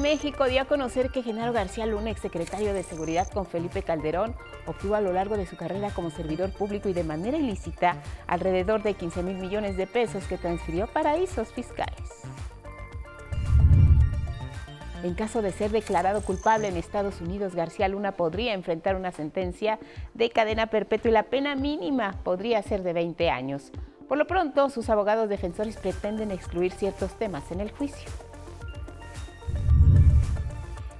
México dio a conocer que Genaro García Luna, exsecretario de Seguridad con Felipe Calderón, obtuvo a lo largo de su carrera como servidor público y de manera ilícita alrededor de 15 mil millones de pesos que transfirió paraísos fiscales. En caso de ser declarado culpable en Estados Unidos, García Luna podría enfrentar una sentencia de cadena perpetua y la pena mínima podría ser de 20 años. Por lo pronto, sus abogados defensores pretenden excluir ciertos temas en el juicio.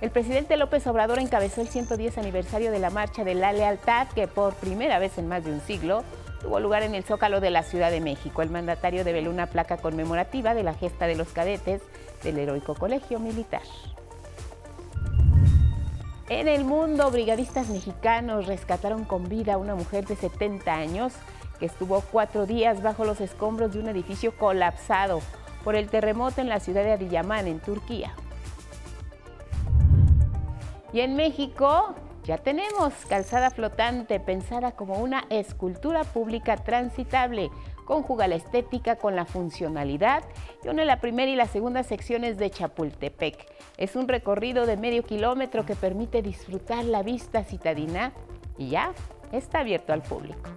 El presidente López Obrador encabezó el 110 aniversario de la Marcha de la Lealtad, que por primera vez en más de un siglo tuvo lugar en el Zócalo de la Ciudad de México. El mandatario develó una placa conmemorativa de la gesta de los cadetes del heroico colegio militar. En el mundo, brigadistas mexicanos rescataron con vida a una mujer de 70 años que estuvo cuatro días bajo los escombros de un edificio colapsado por el terremoto en la ciudad de Adiyaman, en Turquía. Y en México ya tenemos calzada flotante pensada como una escultura pública transitable. Conjuga la estética con la funcionalidad y une la primera y la segunda secciones de Chapultepec. Es un recorrido de medio kilómetro que permite disfrutar la vista citadina y ya está abierto al público.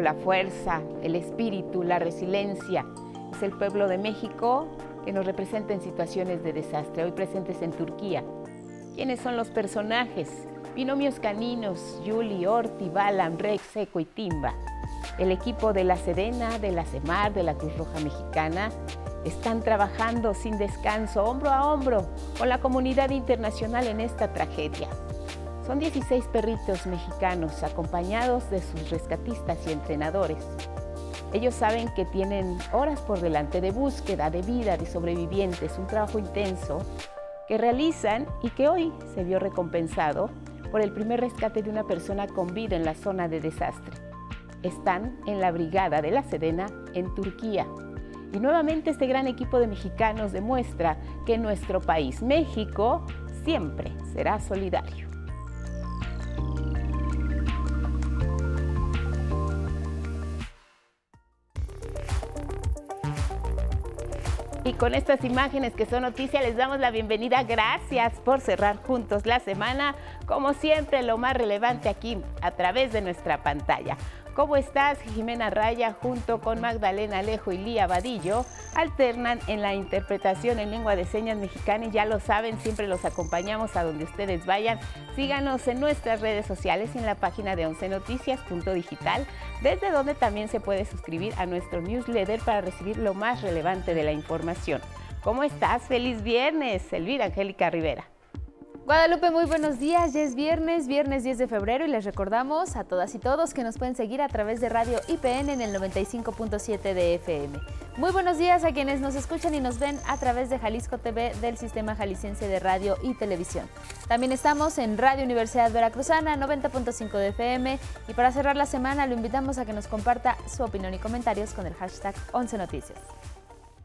La fuerza, el espíritu, la resiliencia. Es el pueblo de México que nos representa en situaciones de desastre, hoy presentes en Turquía. ¿Quiénes son los personajes? Binomios caninos, Yuli, Orti, Balam, Rex, Seco y Timba. El equipo de la Sedena, de la CEMAR, de la Cruz Roja Mexicana, están trabajando sin descanso, hombro a hombro, con la comunidad internacional en esta tragedia. Son 16 perritos mexicanos acompañados de sus rescatistas y entrenadores. Ellos saben que tienen horas por delante de búsqueda, de vida, de sobrevivientes, un trabajo intenso que realizan y que hoy se vio recompensado por el primer rescate de una persona con vida en la zona de desastre. Están en la Brigada de la Sedena en Turquía. Y nuevamente este gran equipo de mexicanos demuestra que nuestro país, México, siempre será solidario. Y con estas imágenes que son noticia les damos la bienvenida. Gracias por cerrar juntos la semana. Como siempre, lo más relevante aquí a través de nuestra pantalla. ¿Cómo estás? Jimena Raya junto con Magdalena Alejo y Lía Vadillo alternan en la interpretación en lengua de señas mexicana y ya lo saben, siempre los acompañamos a donde ustedes vayan. Síganos en nuestras redes sociales y en la página de oncenoticias.digital, desde donde también se puede suscribir a nuestro newsletter para recibir lo más relevante de la información. ¿Cómo estás? Feliz viernes, Elvira Angélica Rivera. Guadalupe, muy buenos días. Ya es viernes, viernes 10 de febrero y les recordamos a todas y todos que nos pueden seguir a través de Radio IPN en el 95.7 de FM. Muy buenos días a quienes nos escuchan y nos ven a través de Jalisco TV del Sistema Jalisciense de Radio y Televisión. También estamos en Radio Universidad Veracruzana 90.5 de FM y para cerrar la semana lo invitamos a que nos comparta su opinión y comentarios con el hashtag 11 Noticias.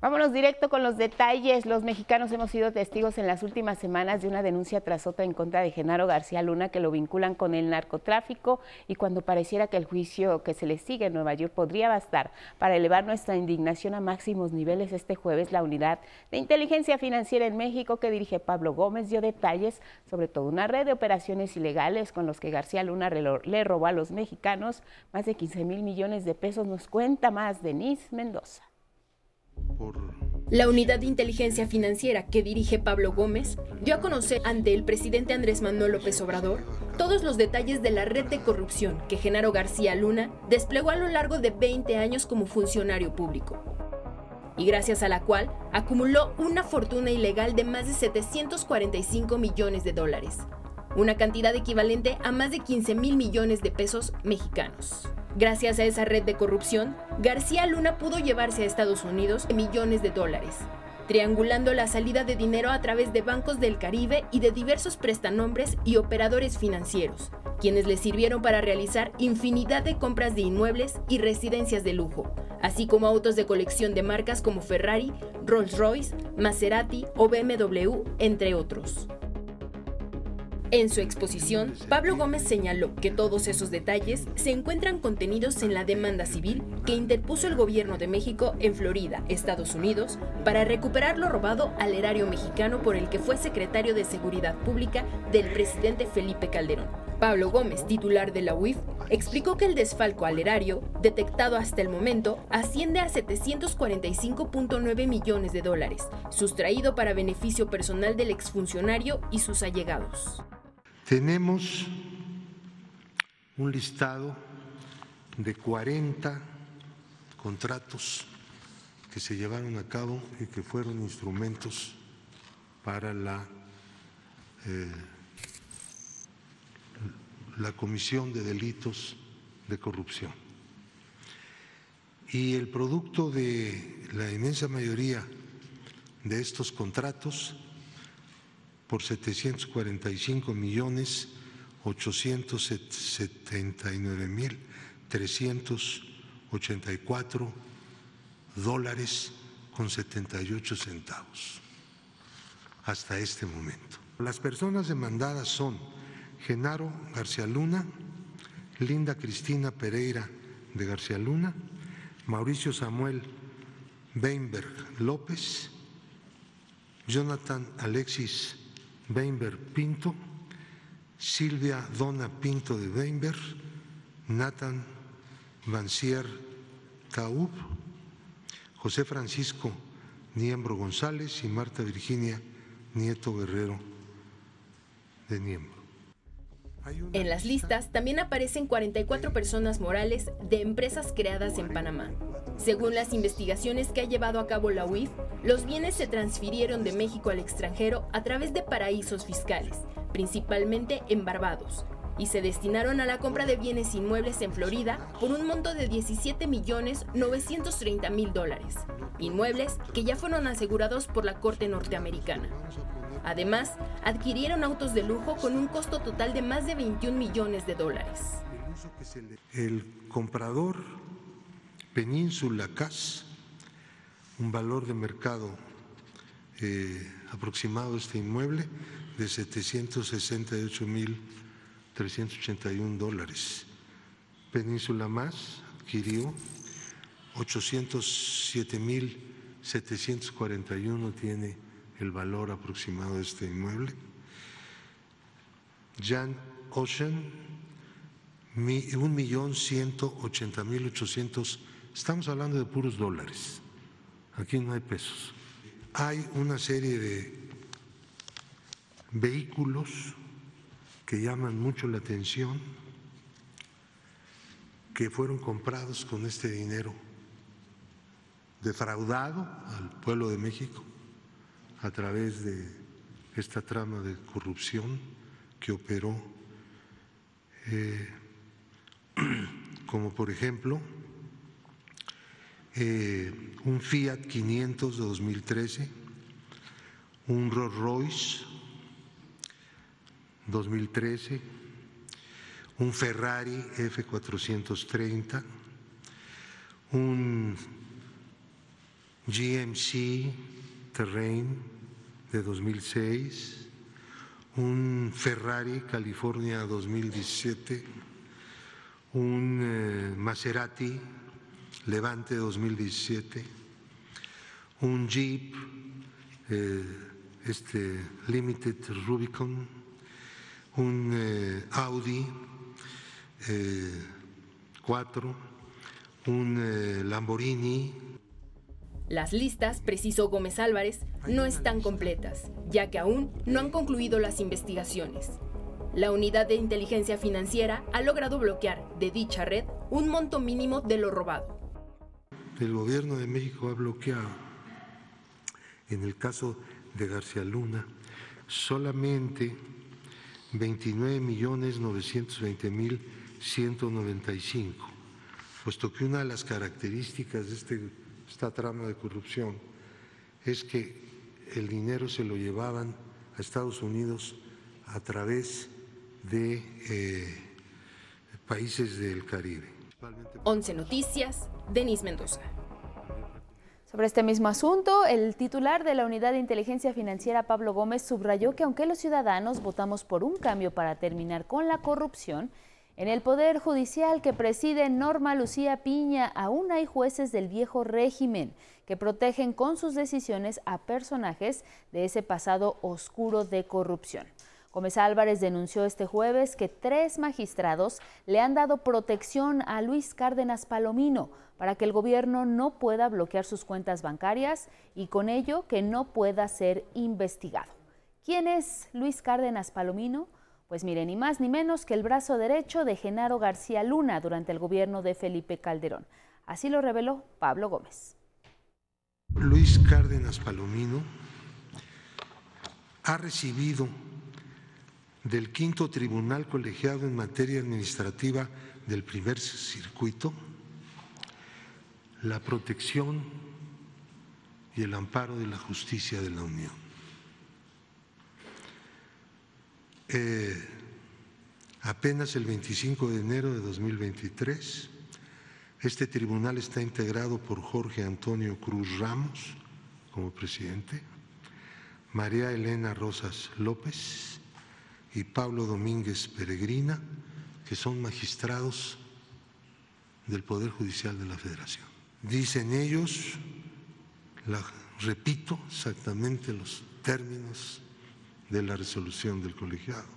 Vámonos directo con los detalles. Los mexicanos hemos sido testigos en las últimas semanas de una denuncia tras otra en contra de Genaro García Luna que lo vinculan con el narcotráfico y cuando pareciera que el juicio que se le sigue en Nueva York podría bastar para elevar nuestra indignación a máximos niveles este jueves, la unidad de inteligencia financiera en México que dirige Pablo Gómez dio detalles sobre toda una red de operaciones ilegales con los que García Luna le robó a los mexicanos más de 15 mil millones de pesos. Nos cuenta más Denise Mendoza. La unidad de inteligencia financiera que dirige Pablo Gómez dio a conocer ante el presidente Andrés Manuel López Obrador todos los detalles de la red de corrupción que Genaro García Luna desplegó a lo largo de 20 años como funcionario público y gracias a la cual acumuló una fortuna ilegal de más de 745 millones de dólares, una cantidad equivalente a más de 15 mil millones de pesos mexicanos. Gracias a esa red de corrupción, García Luna pudo llevarse a Estados Unidos millones de dólares, triangulando la salida de dinero a través de bancos del Caribe y de diversos prestanombres y operadores financieros, quienes le sirvieron para realizar infinidad de compras de inmuebles y residencias de lujo, así como autos de colección de marcas como Ferrari, Rolls-Royce, Maserati o BMW, entre otros. En su exposición, Pablo Gómez señaló que todos esos detalles se encuentran contenidos en la demanda civil que interpuso el gobierno de México en Florida, Estados Unidos, para recuperar lo robado al erario mexicano por el que fue secretario de Seguridad Pública del presidente Felipe Calderón. Pablo Gómez, titular de la UIF, explicó que el desfalco al erario, detectado hasta el momento, asciende a 745.9 millones de dólares, sustraído para beneficio personal del exfuncionario y sus allegados. Tenemos un listado de 40 contratos que se llevaron a cabo y que fueron instrumentos para la, eh, la comisión de delitos de corrupción. Y el producto de la inmensa mayoría de estos contratos por 745 millones 879 mil 384 dólares con 78 centavos hasta este momento. Las personas demandadas son Genaro García Luna, Linda Cristina Pereira de García Luna, Mauricio Samuel Weinberg López, Jonathan Alexis Weinberg Pinto, Silvia Dona Pinto de Weinberg, Nathan Vancier Taub, José Francisco Niembro González y Marta Virginia Nieto Guerrero de Niembro. En las listas también aparecen 44 personas morales de empresas creadas en Panamá. Según las investigaciones que ha llevado a cabo la UIF, los bienes se transfirieron de México al extranjero a través de paraísos fiscales, principalmente en Barbados, y se destinaron a la compra de bienes inmuebles en Florida por un monto de 17 millones 930 mil dólares, inmuebles que ya fueron asegurados por la Corte norteamericana. Además, adquirieron autos de lujo con un costo total de más de 21 millones de dólares. El comprador Península CAS, un valor de mercado eh, aproximado este inmueble de 768 mil 381 dólares. Península Más adquirió 807 mil 741 tiene el valor aproximado de este inmueble. Jan Ocean, un millón ciento ochenta mil ochocientos Estamos hablando de puros dólares. Aquí no hay pesos. Hay una serie de vehículos que llaman mucho la atención, que fueron comprados con este dinero defraudado al pueblo de México a través de esta trama de corrupción que operó, eh, como por ejemplo eh, un Fiat 500 de 2013, un Rolls Royce 2013, un Ferrari F430, un GMC Terrain de 2006, un Ferrari California 2017, un eh, Maserati Levante 2017, un Jeep, eh, este Limited Rubicon, un eh, Audi 4, eh, un Lamborghini. Las listas, precisó Gómez Álvarez, no están completas, ya que aún no han concluido las investigaciones. La unidad de inteligencia financiera ha logrado bloquear de dicha red un monto mínimo de lo robado el gobierno de México ha bloqueado, en el caso de García Luna, solamente 29 millones 920 mil 195, puesto que una de las características de este, esta trama de corrupción es que el dinero se lo llevaban a Estados Unidos a través de eh, países del Caribe. 11 Noticias, Denis Mendoza. Sobre este mismo asunto, el titular de la Unidad de Inteligencia Financiera, Pablo Gómez, subrayó que aunque los ciudadanos votamos por un cambio para terminar con la corrupción, en el Poder Judicial que preside Norma Lucía Piña, aún hay jueces del viejo régimen que protegen con sus decisiones a personajes de ese pasado oscuro de corrupción. Gómez Álvarez denunció este jueves que tres magistrados le han dado protección a Luis Cárdenas Palomino para que el gobierno no pueda bloquear sus cuentas bancarias y con ello que no pueda ser investigado. ¿Quién es Luis Cárdenas Palomino? Pues mire, ni más ni menos que el brazo derecho de Genaro García Luna durante el gobierno de Felipe Calderón. Así lo reveló Pablo Gómez. Luis Cárdenas Palomino ha recibido del quinto tribunal colegiado en materia administrativa del primer circuito la protección y el amparo de la justicia de la Unión. Eh, apenas el 25 de enero de 2023, este tribunal está integrado por Jorge Antonio Cruz Ramos como presidente, María Elena Rosas López, y Pablo Domínguez Peregrina, que son magistrados del Poder Judicial de la Federación. Dicen ellos, repito exactamente los términos de la resolución del colegiado,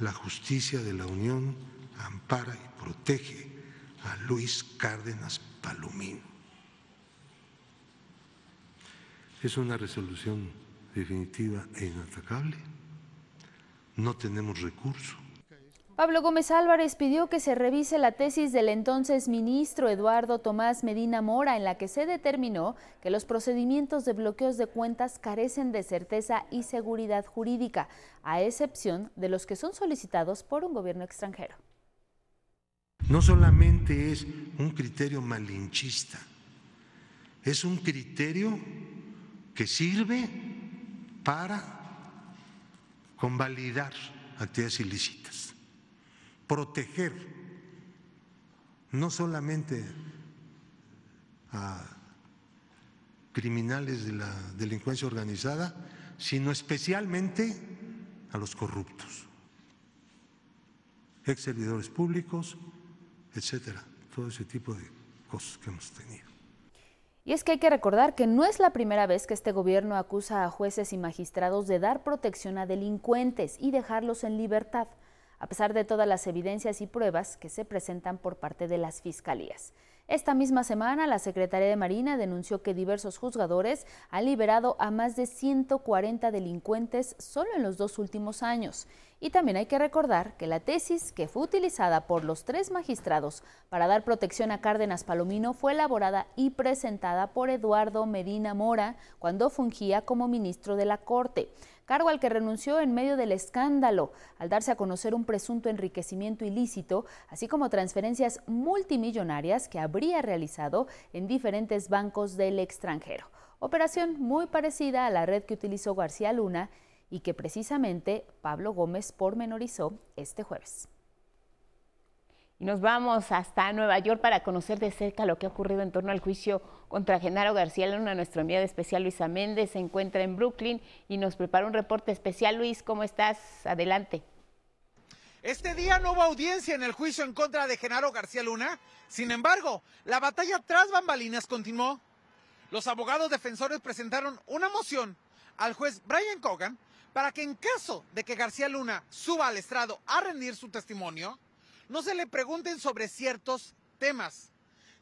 la justicia de la Unión ampara y protege a Luis Cárdenas Palomino. Es una resolución definitiva e inatacable no tenemos recursos. Pablo Gómez Álvarez pidió que se revise la tesis del entonces ministro Eduardo Tomás Medina Mora, en la que se determinó que los procedimientos de bloqueos de cuentas carecen de certeza y seguridad jurídica, a excepción de los que son solicitados por un gobierno extranjero. No solamente es un criterio malinchista, es un criterio que sirve para convalidar actividades ilícitas, proteger no solamente a criminales de la delincuencia organizada, sino especialmente a los corruptos, ex servidores públicos, etcétera, todo ese tipo de cosas que hemos tenido. Y es que hay que recordar que no es la primera vez que este gobierno acusa a jueces y magistrados de dar protección a delincuentes y dejarlos en libertad, a pesar de todas las evidencias y pruebas que se presentan por parte de las fiscalías. Esta misma semana, la Secretaría de Marina denunció que diversos juzgadores han liberado a más de 140 delincuentes solo en los dos últimos años. Y también hay que recordar que la tesis que fue utilizada por los tres magistrados para dar protección a Cárdenas Palomino fue elaborada y presentada por Eduardo Medina Mora cuando fungía como ministro de la Corte cargo al que renunció en medio del escándalo, al darse a conocer un presunto enriquecimiento ilícito, así como transferencias multimillonarias que habría realizado en diferentes bancos del extranjero. Operación muy parecida a la red que utilizó García Luna y que precisamente Pablo Gómez pormenorizó este jueves. Nos vamos hasta Nueva York para conocer de cerca lo que ha ocurrido en torno al juicio contra Genaro García Luna. Nuestro enviado especial Luisa Méndez se encuentra en Brooklyn y nos prepara un reporte especial. Luis, ¿cómo estás? Adelante. Este día no hubo audiencia en el juicio en contra de Genaro García Luna. Sin embargo, la batalla tras bambalinas continuó. Los abogados defensores presentaron una moción al juez Brian Cogan para que en caso de que García Luna suba al estrado a rendir su testimonio, no se le pregunten sobre ciertos temas.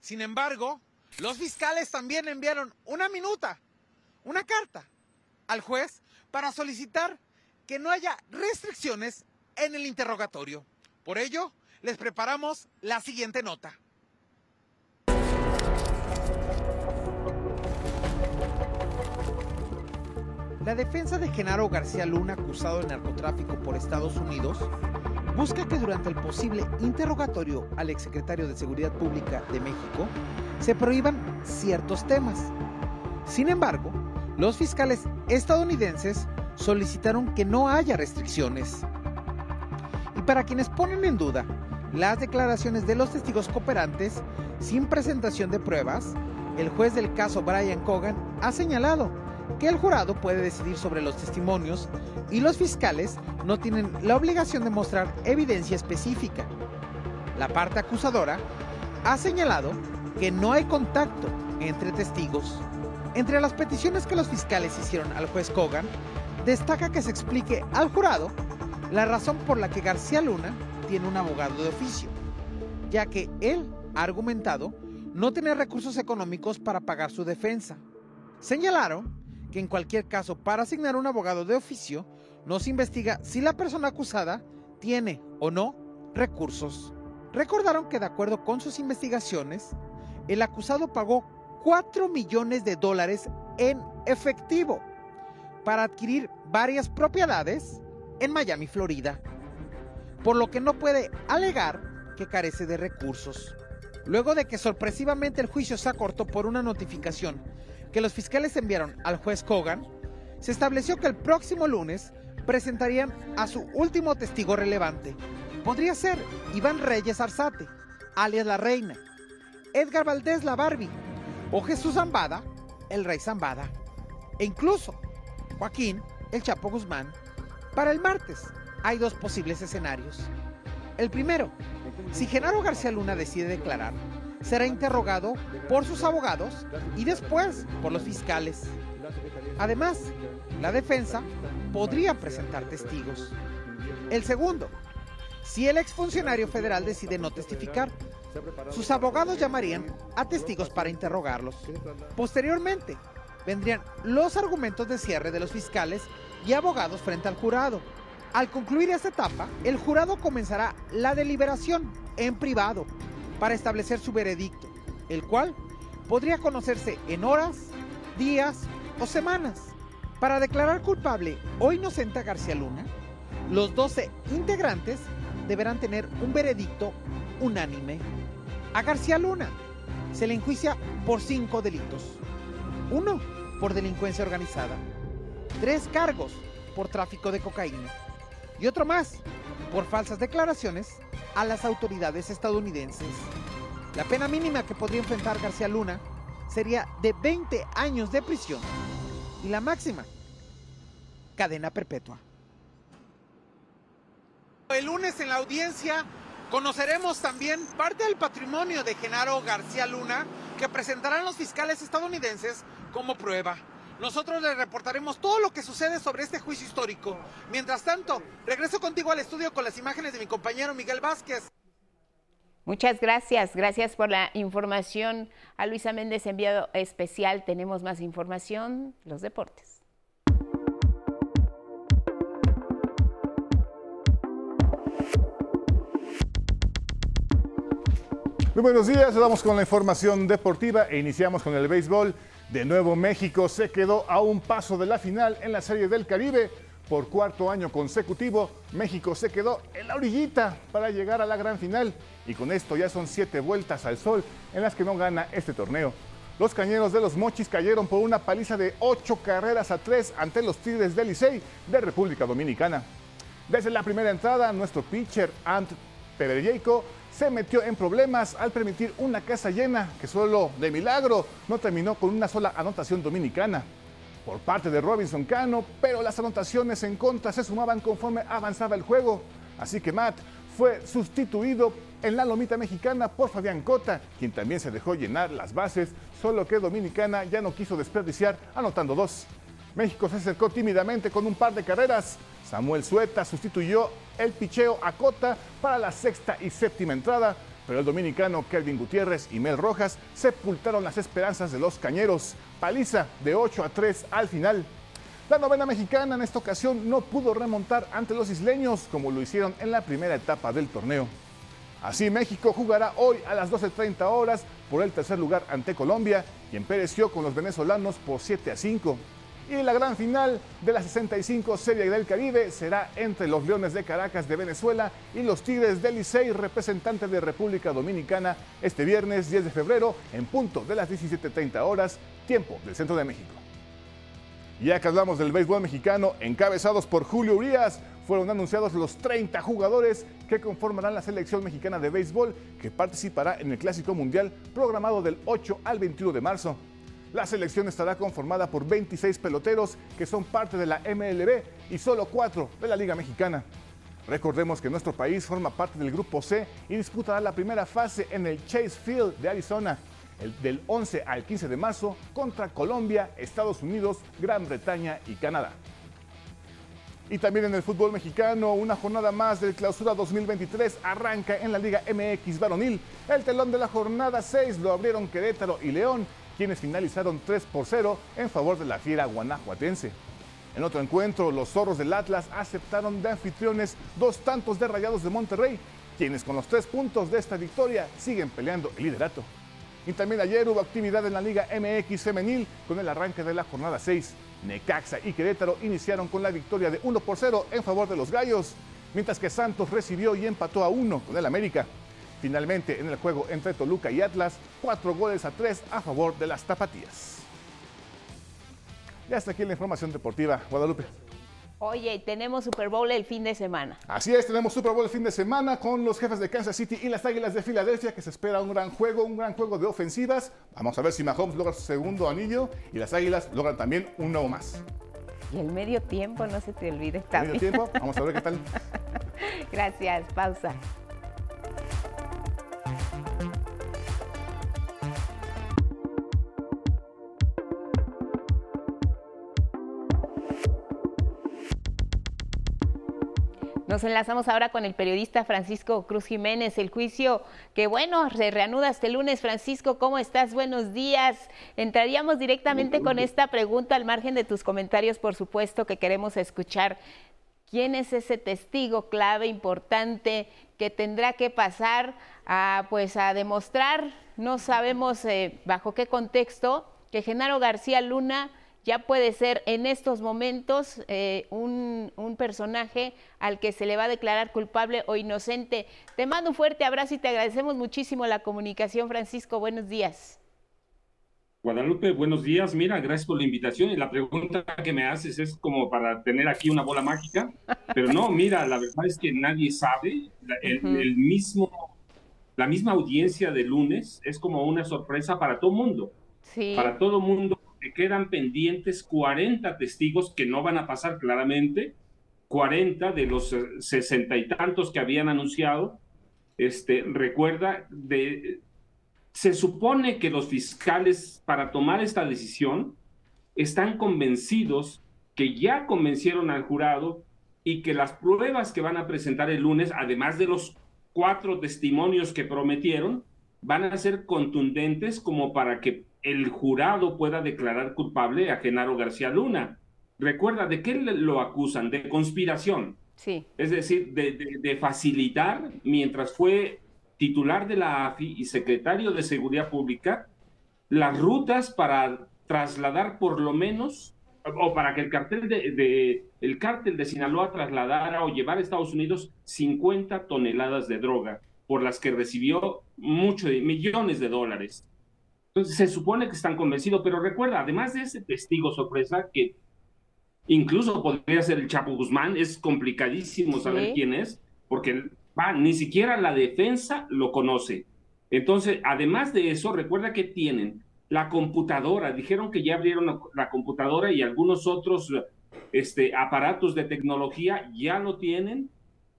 Sin embargo, los fiscales también enviaron una minuta, una carta al juez para solicitar que no haya restricciones en el interrogatorio. Por ello, les preparamos la siguiente nota. La defensa de Genaro García Luna, acusado de narcotráfico por Estados Unidos, busca que durante el posible interrogatorio al exsecretario de Seguridad Pública de México se prohíban ciertos temas. Sin embargo, los fiscales estadounidenses solicitaron que no haya restricciones. Y para quienes ponen en duda las declaraciones de los testigos cooperantes sin presentación de pruebas, el juez del caso Brian Cogan ha señalado que el jurado puede decidir sobre los testimonios y los fiscales no tienen la obligación de mostrar evidencia específica. La parte acusadora ha señalado que no hay contacto entre testigos. Entre las peticiones que los fiscales hicieron al juez Kogan, destaca que se explique al jurado la razón por la que García Luna tiene un abogado de oficio, ya que él ha argumentado no tener recursos económicos para pagar su defensa. Señalaron que en cualquier caso para asignar un abogado de oficio no se investiga si la persona acusada tiene o no recursos. Recordaron que de acuerdo con sus investigaciones, el acusado pagó 4 millones de dólares en efectivo para adquirir varias propiedades en Miami, Florida, por lo que no puede alegar que carece de recursos. Luego de que sorpresivamente el juicio se acortó por una notificación que los fiscales enviaron al juez Kogan, se estableció que el próximo lunes presentarían a su último testigo relevante. Podría ser Iván Reyes Arzate, alias La Reina, Edgar Valdés La Barbie o Jesús Zambada, el Rey Zambada, e incluso Joaquín, el Chapo Guzmán. Para el martes hay dos posibles escenarios. El primero, si Genaro García Luna decide declarar, será interrogado por sus abogados y después por los fiscales. Además, la defensa podría presentar testigos. El segundo, si el exfuncionario federal decide no testificar, sus abogados llamarían a testigos para interrogarlos. Posteriormente, vendrían los argumentos de cierre de los fiscales y abogados frente al jurado. Al concluir esta etapa, el jurado comenzará la deliberación en privado para establecer su veredicto, el cual podría conocerse en horas, días o semanas. Para declarar culpable o inocente a García Luna, los 12 integrantes deberán tener un veredicto unánime. A García Luna se le enjuicia por cinco delitos. Uno, por delincuencia organizada. Tres cargos por tráfico de cocaína. Y otro más, por falsas declaraciones a las autoridades estadounidenses. La pena mínima que podría enfrentar García Luna sería de 20 años de prisión y la máxima, cadena perpetua. El lunes en la audiencia conoceremos también parte del patrimonio de Genaro García Luna que presentarán los fiscales estadounidenses como prueba. Nosotros les reportaremos todo lo que sucede sobre este juicio histórico. Mientras tanto, regreso contigo al estudio con las imágenes de mi compañero Miguel Vázquez. Muchas gracias, gracias por la información. A Luisa Méndez, enviado especial, tenemos más información, los deportes. Muy buenos días, vamos con la información deportiva e iniciamos con el béisbol. De nuevo México se quedó a un paso de la final en la Serie del Caribe. Por cuarto año consecutivo, México se quedó en la orillita para llegar a la gran final y con esto ya son siete vueltas al sol en las que no gana este torneo. Los cañeros de los Mochis cayeron por una paliza de ocho carreras a tres ante los Tigres del Licey de República Dominicana. Desde la primera entrada, nuestro pitcher Ant Pedrejeico se metió en problemas al permitir una casa llena que solo de milagro no terminó con una sola anotación dominicana por parte de Robinson Cano, pero las anotaciones en contra se sumaban conforme avanzaba el juego. Así que Matt fue sustituido en la lomita mexicana por Fabián Cota, quien también se dejó llenar las bases, solo que Dominicana ya no quiso desperdiciar anotando dos. México se acercó tímidamente con un par de carreras. Samuel Sueta sustituyó el picheo a Cota para la sexta y séptima entrada, pero el dominicano Kelvin Gutiérrez y Mel Rojas sepultaron las esperanzas de los cañeros. Paliza de 8 a 3 al final. La novena mexicana en esta ocasión no pudo remontar ante los isleños como lo hicieron en la primera etapa del torneo. Así México jugará hoy a las 12.30 horas por el tercer lugar ante Colombia, quien pereció con los venezolanos por 7 a 5. Y la gran final de la 65 Serie del Caribe será entre los Leones de Caracas de Venezuela y los Tigres del Licey, representantes de República Dominicana, este viernes 10 de febrero en punto de las 17.30 horas, tiempo del Centro de México. Ya que hablamos del béisbol mexicano, encabezados por Julio Urias, fueron anunciados los 30 jugadores que conformarán la selección mexicana de béisbol que participará en el Clásico Mundial programado del 8 al 21 de marzo. La selección estará conformada por 26 peloteros que son parte de la MLB y solo 4 de la Liga Mexicana. Recordemos que nuestro país forma parte del Grupo C y disputará la primera fase en el Chase Field de Arizona, el del 11 al 15 de marzo, contra Colombia, Estados Unidos, Gran Bretaña y Canadá. Y también en el fútbol mexicano, una jornada más del Clausura 2023 arranca en la Liga MX varonil. El telón de la jornada 6 lo abrieron Querétaro y León, quienes finalizaron 3 por 0 en favor de la fiera guanajuatense. En otro encuentro, los zorros del Atlas aceptaron de anfitriones dos tantos de Rayados de Monterrey, quienes con los tres puntos de esta victoria siguen peleando el liderato. Y también ayer hubo actividad en la Liga MX femenil con el arranque de la jornada 6. Necaxa y Querétaro iniciaron con la victoria de 1 por 0 en favor de los Gallos, mientras que Santos recibió y empató a 1 con el América. Finalmente, en el juego entre Toluca y Atlas, cuatro goles a tres a favor de las Tapatías. Ya está aquí la información deportiva, Guadalupe. Oye, tenemos Super Bowl el fin de semana. Así es, tenemos Super Bowl el fin de semana con los jefes de Kansas City y las Águilas de Filadelfia, que se espera un gran juego, un gran juego de ofensivas. Vamos a ver si Mahomes logra su segundo anillo y las Águilas logran también un nuevo más. Y el medio tiempo, no se te olvide también. El medio tiempo, vamos a ver qué tal. Gracias, pausa. Nos enlazamos ahora con el periodista Francisco Cruz Jiménez. El juicio que, bueno, se reanuda este lunes. Francisco, ¿cómo estás? Buenos días. Entraríamos directamente con esta pregunta al margen de tus comentarios, por supuesto, que queremos escuchar. ¿Quién es ese testigo clave importante que tendrá que pasar a, pues, a demostrar, no sabemos eh, bajo qué contexto, que Genaro García Luna ya puede ser en estos momentos eh, un, un, personaje al que se le va a declarar culpable o inocente. Te mando un fuerte abrazo y te agradecemos muchísimo la comunicación, Francisco. Buenos días. Guadalupe, buenos días. Mira, gracias por la invitación. Y la pregunta que me haces es como para tener aquí una bola mágica. Pero no, mira, la verdad es que nadie sabe. El, el mismo, la misma audiencia de lunes es como una sorpresa para todo mundo. Sí. Para todo mundo que quedan pendientes 40 testigos que no van a pasar claramente, 40 de los sesenta y tantos que habían anunciado. Este, recuerda, de, se supone que los fiscales para tomar esta decisión están convencidos que ya convencieron al jurado y que las pruebas que van a presentar el lunes, además de los cuatro testimonios que prometieron, van a ser contundentes como para que el jurado pueda declarar culpable a Genaro García Luna. Recuerda, ¿de qué lo acusan? De conspiración. Sí. Es decir, de, de, de, facilitar, mientras fue titular de la AFI y secretario de Seguridad Pública, las rutas para trasladar por lo menos, o para que el cartel de, de, el cártel de Sinaloa trasladara o llevara a Estados Unidos 50 toneladas de droga, por las que recibió muchos millones de dólares. Entonces se supone que están convencidos, pero recuerda, además de ese testigo sorpresa, que incluso podría ser el Chapo Guzmán, es complicadísimo saber sí. quién es, porque ni siquiera la defensa lo conoce. Entonces, además de eso, recuerda que tienen la computadora, dijeron que ya abrieron la, computadora y algunos otros este, aparatos de tecnología ya lo tienen.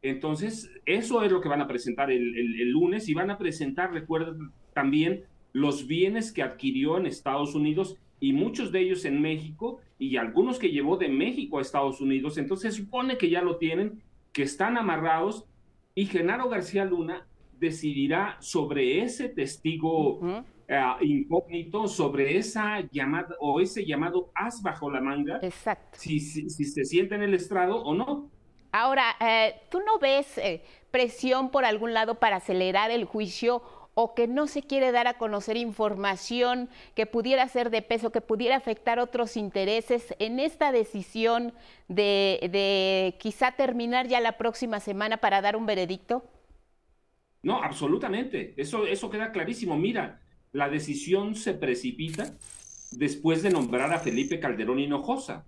Entonces, eso es lo que van a presentar el, lunes y van a presentar, recuerda también, los bienes que adquirió en Estados Unidos y muchos de ellos en México y algunos que llevó de México a Estados Unidos. Entonces supone que ya lo tienen, que están amarrados y Genaro García Luna decidirá sobre ese testigo uh -huh. uh, incógnito, sobre esa llamada o ese llamado as bajo la manga, Exacto. Si, si, si se siente en el estrado o no. Ahora, eh, ¿tú no ves eh, presión por algún lado para acelerar el juicio o que no se quiere dar a conocer información que pudiera ser de peso, que pudiera afectar otros intereses en esta decisión de, de quizá terminar ya la próxima semana para dar un veredicto? No, absolutamente. Eso, eso queda clarísimo. Mira, la decisión se precipita después de nombrar a Felipe Calderón Hinojosa.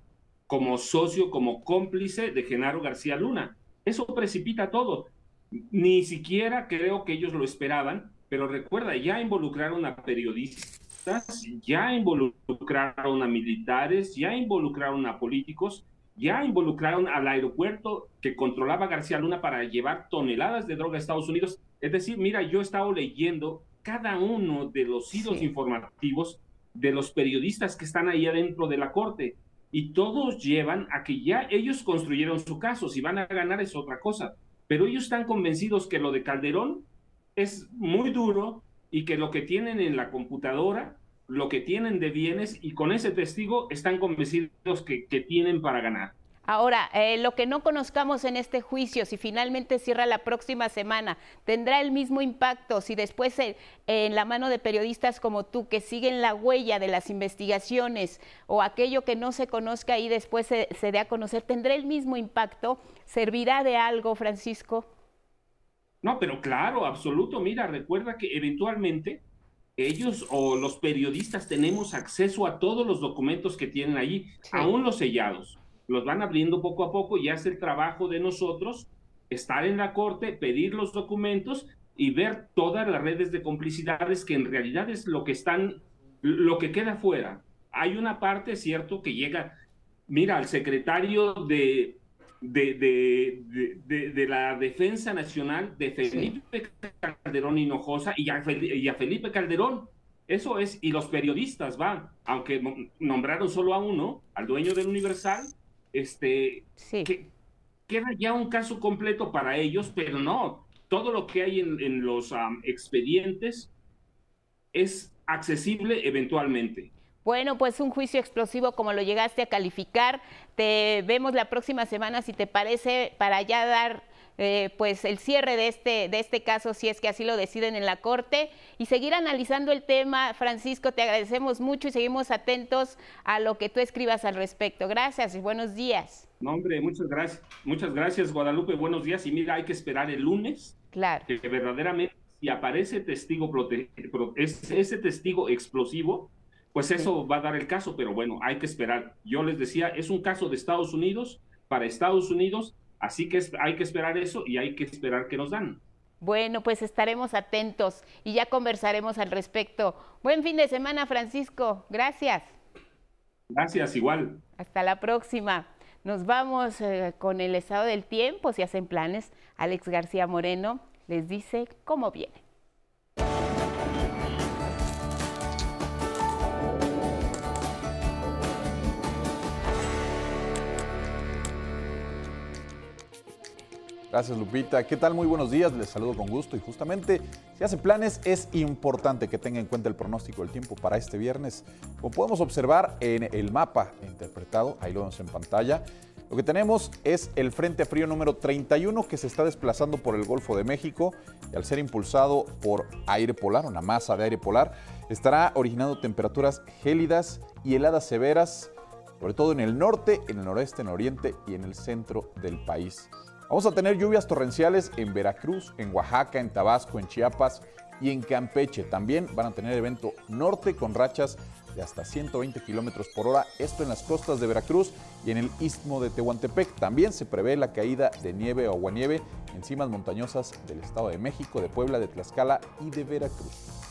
como socio, como cómplice de Genaro García Luna. Eso precipita todo. Ni siquiera creo que ellos lo esperaban, pero recuerda, ya involucraron a periodistas, ya involucraron a militares, ya involucraron a políticos, ya involucraron al aeropuerto que controlaba García Luna para llevar toneladas de droga a Estados Unidos. Es decir, mira, yo he estado leyendo cada uno de los hilos informativos de los periodistas que están ahí adentro de la corte y todos llevan a que ya ellos construyeron su caso, si van a ganar es otra cosa, pero ellos están convencidos que lo de Calderón es muy duro y que lo que tienen en la computadora, lo que tienen de bienes y con ese testigo están convencidos que, que tienen para ganar. Ahora, eh, lo que no conozcamos en este juicio, si finalmente cierra la próxima semana, ¿tendrá el mismo impacto si después eh, en la mano de periodistas como tú, que siguen la huella de las investigaciones o aquello que no se conozca y después se, se dé a conocer, ¿tendrá el mismo impacto? ¿Servirá de algo, Francisco? No, pero claro, absoluto. Mira, recuerda que eventualmente ellos o los periodistas tenemos acceso a todos los documentos que tienen allí, aún los sellados los van abriendo poco a poco y hace el trabajo de nosotros estar en la corte, pedir los documentos y ver todas las redes de complicidades que en realidad es lo que están, lo que queda fuera. Hay una parte, cierto, que llega, mira, al secretario de, de, de, la Defensa Nacional de Felipe Calderón Hinojosa y a, y a Felipe Calderón. Eso es, y los periodistas van, aunque nombraron solo a uno, al dueño del Universal, este, que, queda ya un caso completo para ellos, pero no, todo lo que hay en, los expedientes es accesible eventualmente. Bueno, pues un juicio explosivo como lo llegaste a calificar. Te vemos la próxima semana, si te parece, para ya dar eh, pues el cierre de este, de este caso, si es que así lo deciden en la Corte, y seguir analizando el tema. Francisco, te agradecemos mucho y seguimos atentos a lo que tú escribas al respecto. Gracias y buenos días. No, hombre, muchas gracias. Muchas gracias, Guadalupe. Buenos días. Y mira, hay que esperar el lunes. Claro. Que, verdaderamente, si aparece testigo ese testigo explosivo, pues eso va a dar el caso, pero bueno, hay que esperar. Yo les decía, es un caso de Estados Unidos, para Estados Unidos, Así que hay que esperar eso y hay que esperar que nos dan. Bueno, pues estaremos atentos y ya conversaremos al respecto. Buen fin de semana, Francisco. Gracias. Gracias, igual. Hasta la próxima. Nos vamos eh, con el estado del tiempo, si hacen planes. Alex García Moreno les dice cómo viene. Gracias Lupita. ¿Qué tal? Muy buenos días. Les saludo con gusto y justamente si hace planes es importante que tenga en cuenta el pronóstico del tiempo para este viernes. Como podemos observar en el mapa interpretado, ahí lo vemos en pantalla, lo que tenemos es el Frente Frío número 31 que se está desplazando por el Golfo de México y al ser impulsado por aire polar, una masa de aire polar, estará originando temperaturas gélidas y heladas severas, sobre todo en el norte, en el noreste, en el oriente y en el centro del país. Vamos a tener lluvias torrenciales en Veracruz, en Oaxaca, en Tabasco, en Chiapas y en Campeche. También van a tener evento norte con rachas de hasta 120 kilómetros por hora, esto en las costas de Veracruz y en el istmo de Tehuantepec. También se prevé la caída de nieve o aguanieve en cimas montañosas del Estado de México, de Puebla, de Tlaxcala y de Veracruz.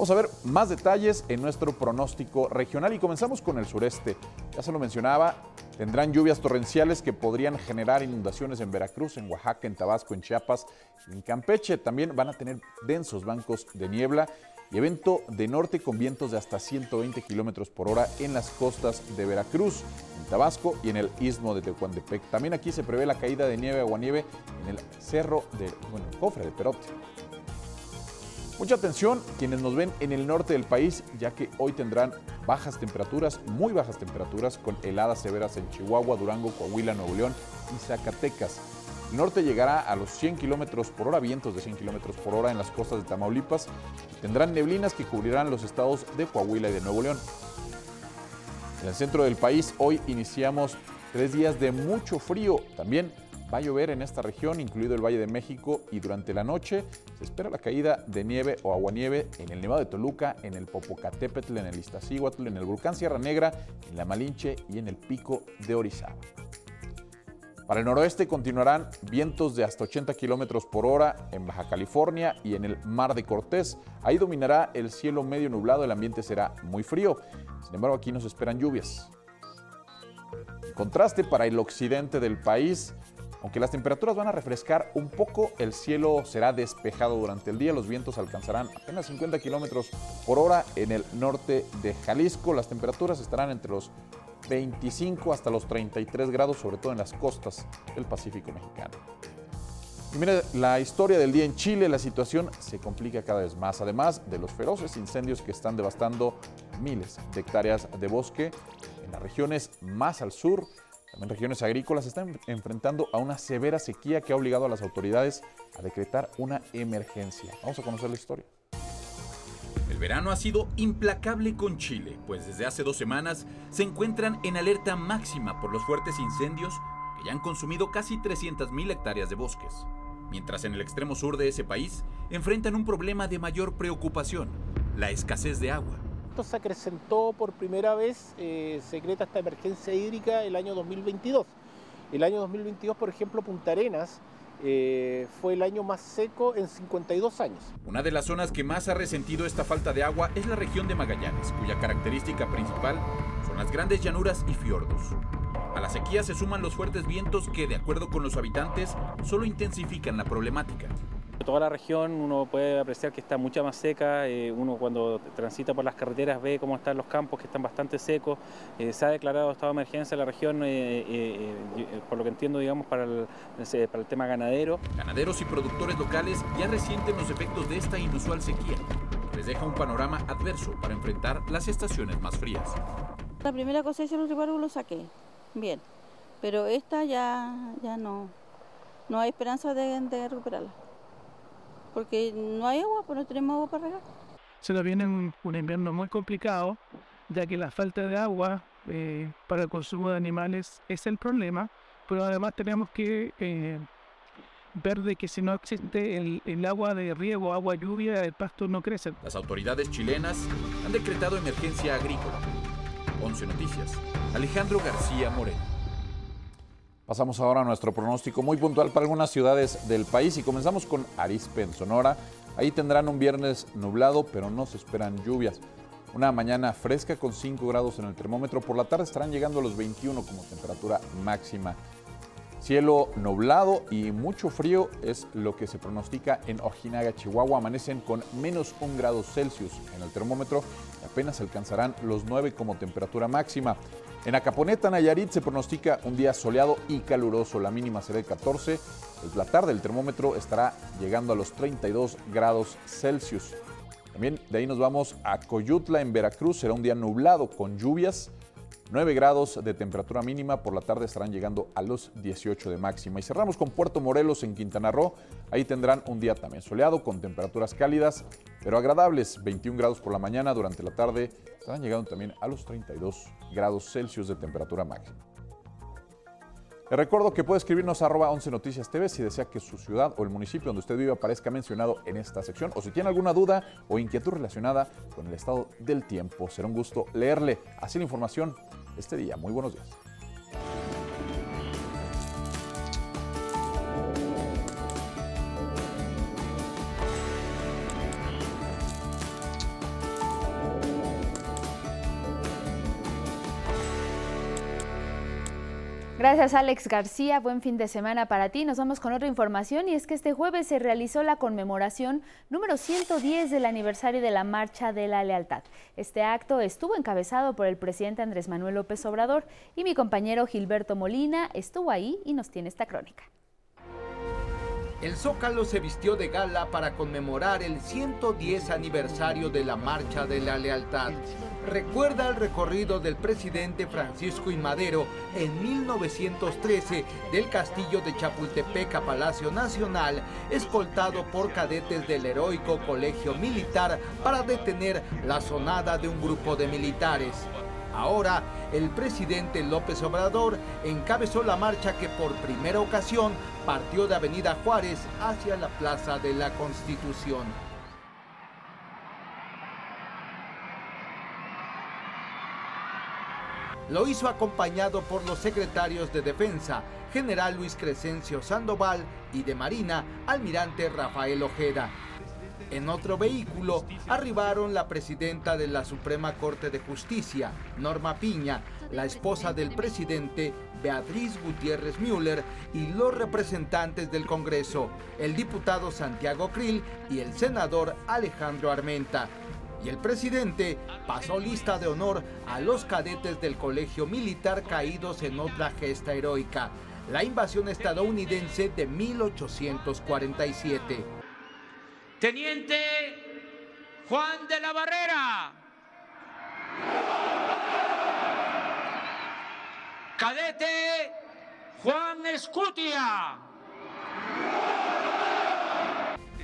Vamos a ver más detalles en nuestro pronóstico regional y comenzamos con el sureste. Ya se lo mencionaba, tendrán lluvias torrenciales que podrían generar inundaciones en Veracruz, en Oaxaca, en Tabasco, en Chiapas, en Campeche. También van a tener densos bancos de niebla y evento de norte con vientos de hasta 120 kilómetros por hora en las costas de Veracruz, en Tabasco y en el istmo de Tehuantepec. También aquí se prevé la caída de nieve o nieve en el cerro de, bueno, cofre de Perote. Mucha atención quienes nos ven en el norte del país, ya que hoy tendrán bajas temperaturas, muy bajas temperaturas, con heladas severas en Chihuahua, Durango, Coahuila, Nuevo León y Zacatecas. El norte llegará a los 100 kilómetros por hora, vientos de 100 kilómetros por hora en las costas de Tamaulipas. tendrán neblinas que cubrirán los estados de Coahuila y de Nuevo León. En el centro del país hoy iniciamos tres días de mucho frío, también Va a llover en esta región, incluido el Valle de México, y durante la noche se espera la caída de nieve o aguanieve en el Nevado de Toluca, en el Popocatépetl, en el Iztaccíhuatl, en el volcán Sierra Negra, en la Malinche y en el Pico de Orizaba. Para el noroeste continuarán vientos de hasta 80 kilómetros por hora en Baja California y en el Mar de Cortés. Ahí dominará el cielo medio nublado, el ambiente será muy frío. Sin embargo, aquí nos esperan lluvias. En contraste, para el occidente del país, aunque las temperaturas van a refrescar un poco, el cielo será despejado durante el día. Los vientos alcanzarán apenas 50 kilómetros por hora en el norte de Jalisco. Las temperaturas estarán entre los 25 hasta los 33 grados, sobre todo en las costas del Pacífico mexicano. Y la historia del día en Chile, la situación se complica cada vez más, además de los feroces incendios que están devastando miles de hectáreas de bosque en las regiones más al sur, también regiones agrícolas, están enfrentando a una severa sequía que ha obligado a las autoridades a decretar una emergencia. Vamos a conocer la historia. El verano ha sido implacable con Chile, pues desde hace dos semanas se encuentran en alerta máxima por los fuertes incendios que ya han consumido casi 300.000 hectáreas de bosques. Mientras en el extremo sur de ese país enfrentan un problema de mayor preocupación, la escasez de agua. Se acrecentó por primera vez, eh, secreta esta emergencia hídrica el año 2022. El año 2022, por ejemplo, Punta Arenas eh, fue el año más seco en 52 años. Una de las zonas que más ha resentido esta falta de agua es la región de Magallanes, cuya característica principal son las grandes llanuras y fiordos. A la sequía se suman los fuertes vientos que, de acuerdo con los habitantes, solo intensifican la problemática. Toda la región uno puede apreciar que está mucha más seca, eh, uno cuando transita por las carreteras ve cómo están los campos que están bastante secos, eh, se ha declarado estado de emergencia en la región, eh, por lo que entiendo, digamos, para el, para el tema ganadero. Ganaderos y productores locales ya resienten los efectos de esta inusual sequía, que les deja un panorama adverso para enfrentar las estaciones más frías. La primera cosecha los recuerdos lo saqué, bien, pero esta ya, ya no, no hay esperanza de, de recuperarla porque no hay agua, pues no tenemos agua para regar. Se nos viene un, invierno muy complicado, ya que la falta de agua eh, para el consumo de animales es el problema, pero además tenemos que eh, ver de que si no existe el, el, agua de riego, agua lluvia, el pasto no crece. Las autoridades chilenas han decretado emergencia agrícola. 11 Noticias. Alejandro García Moreno. Pasamos ahora a nuestro pronóstico muy puntual para algunas ciudades del país y comenzamos con Arispe, en Sonora. Ahí tendrán un viernes nublado, pero no se esperan lluvias. Una mañana fresca con 5 grados en el termómetro. Por la tarde estarán llegando a los 21 como temperatura máxima. Cielo nublado y mucho frío es lo que se pronostica en Ojinaga, Chihuahua. Amanecen con menos 1 grado Celsius en el termómetro y apenas alcanzarán los 9 como temperatura máxima. En Acaponeta, Nayarit, se pronostica un día soleado y caluroso. La mínima será de 14. La tarde el termómetro estará llegando a los 32 grados Celsius. También de ahí nos vamos a Coyutla, en Veracruz. Será un día nublado con lluvias. 9 grados de temperatura mínima, por la tarde estarán llegando a los 18 de máxima. Y cerramos con Puerto Morelos en Quintana Roo. Ahí tendrán un día también soleado con temperaturas cálidas, pero agradables. 21 grados por la mañana, durante la tarde estarán llegando también a los 32 grados Celsius de temperatura máxima. Le recuerdo que puede escribirnos a arroba 11 Noticias TV si desea que su ciudad o el municipio donde usted vive aparezca mencionado en esta sección o si tiene alguna duda o inquietud relacionada con el estado del tiempo. Será un gusto leerle así la información este día. Muy buenos días. Gracias Alex García, buen fin de semana para ti. Nos vamos con otra información y es que este jueves se realizó la conmemoración número 110 del aniversario de la Marcha de la Lealtad. Este acto estuvo encabezado por el presidente Andrés Manuel López Obrador y mi compañero Gilberto Molina estuvo ahí y nos tiene esta crónica. El Zócalo se vistió de gala para conmemorar el 110 aniversario de la Marcha de la Lealtad. Recuerda el recorrido del presidente Francisco I. Madero en 1913 del castillo de Chapultepec a Palacio Nacional, escoltado por cadetes del heroico colegio militar para detener la sonada de un grupo de militares. Ahora, el presidente López Obrador encabezó la marcha que por primera ocasión partió de Avenida Juárez hacia la Plaza de la Constitución. Lo hizo acompañado por los secretarios de Defensa, general Luis Crescencio Sandoval, y de Marina, almirante Rafael Ojeda. En otro vehículo arribaron la presidenta de la Suprema Corte de Justicia, Norma Piña, la esposa del presidente, Beatriz Gutiérrez Müller, y los representantes del Congreso, el diputado Santiago Krill y el senador Alejandro Armenta. Y el presidente pasó lista de honor a los cadetes del colegio militar caídos en otra gesta heroica, la invasión estadounidense de 1847. Teniente Juan de la Barrera. Cadete Juan Escutia.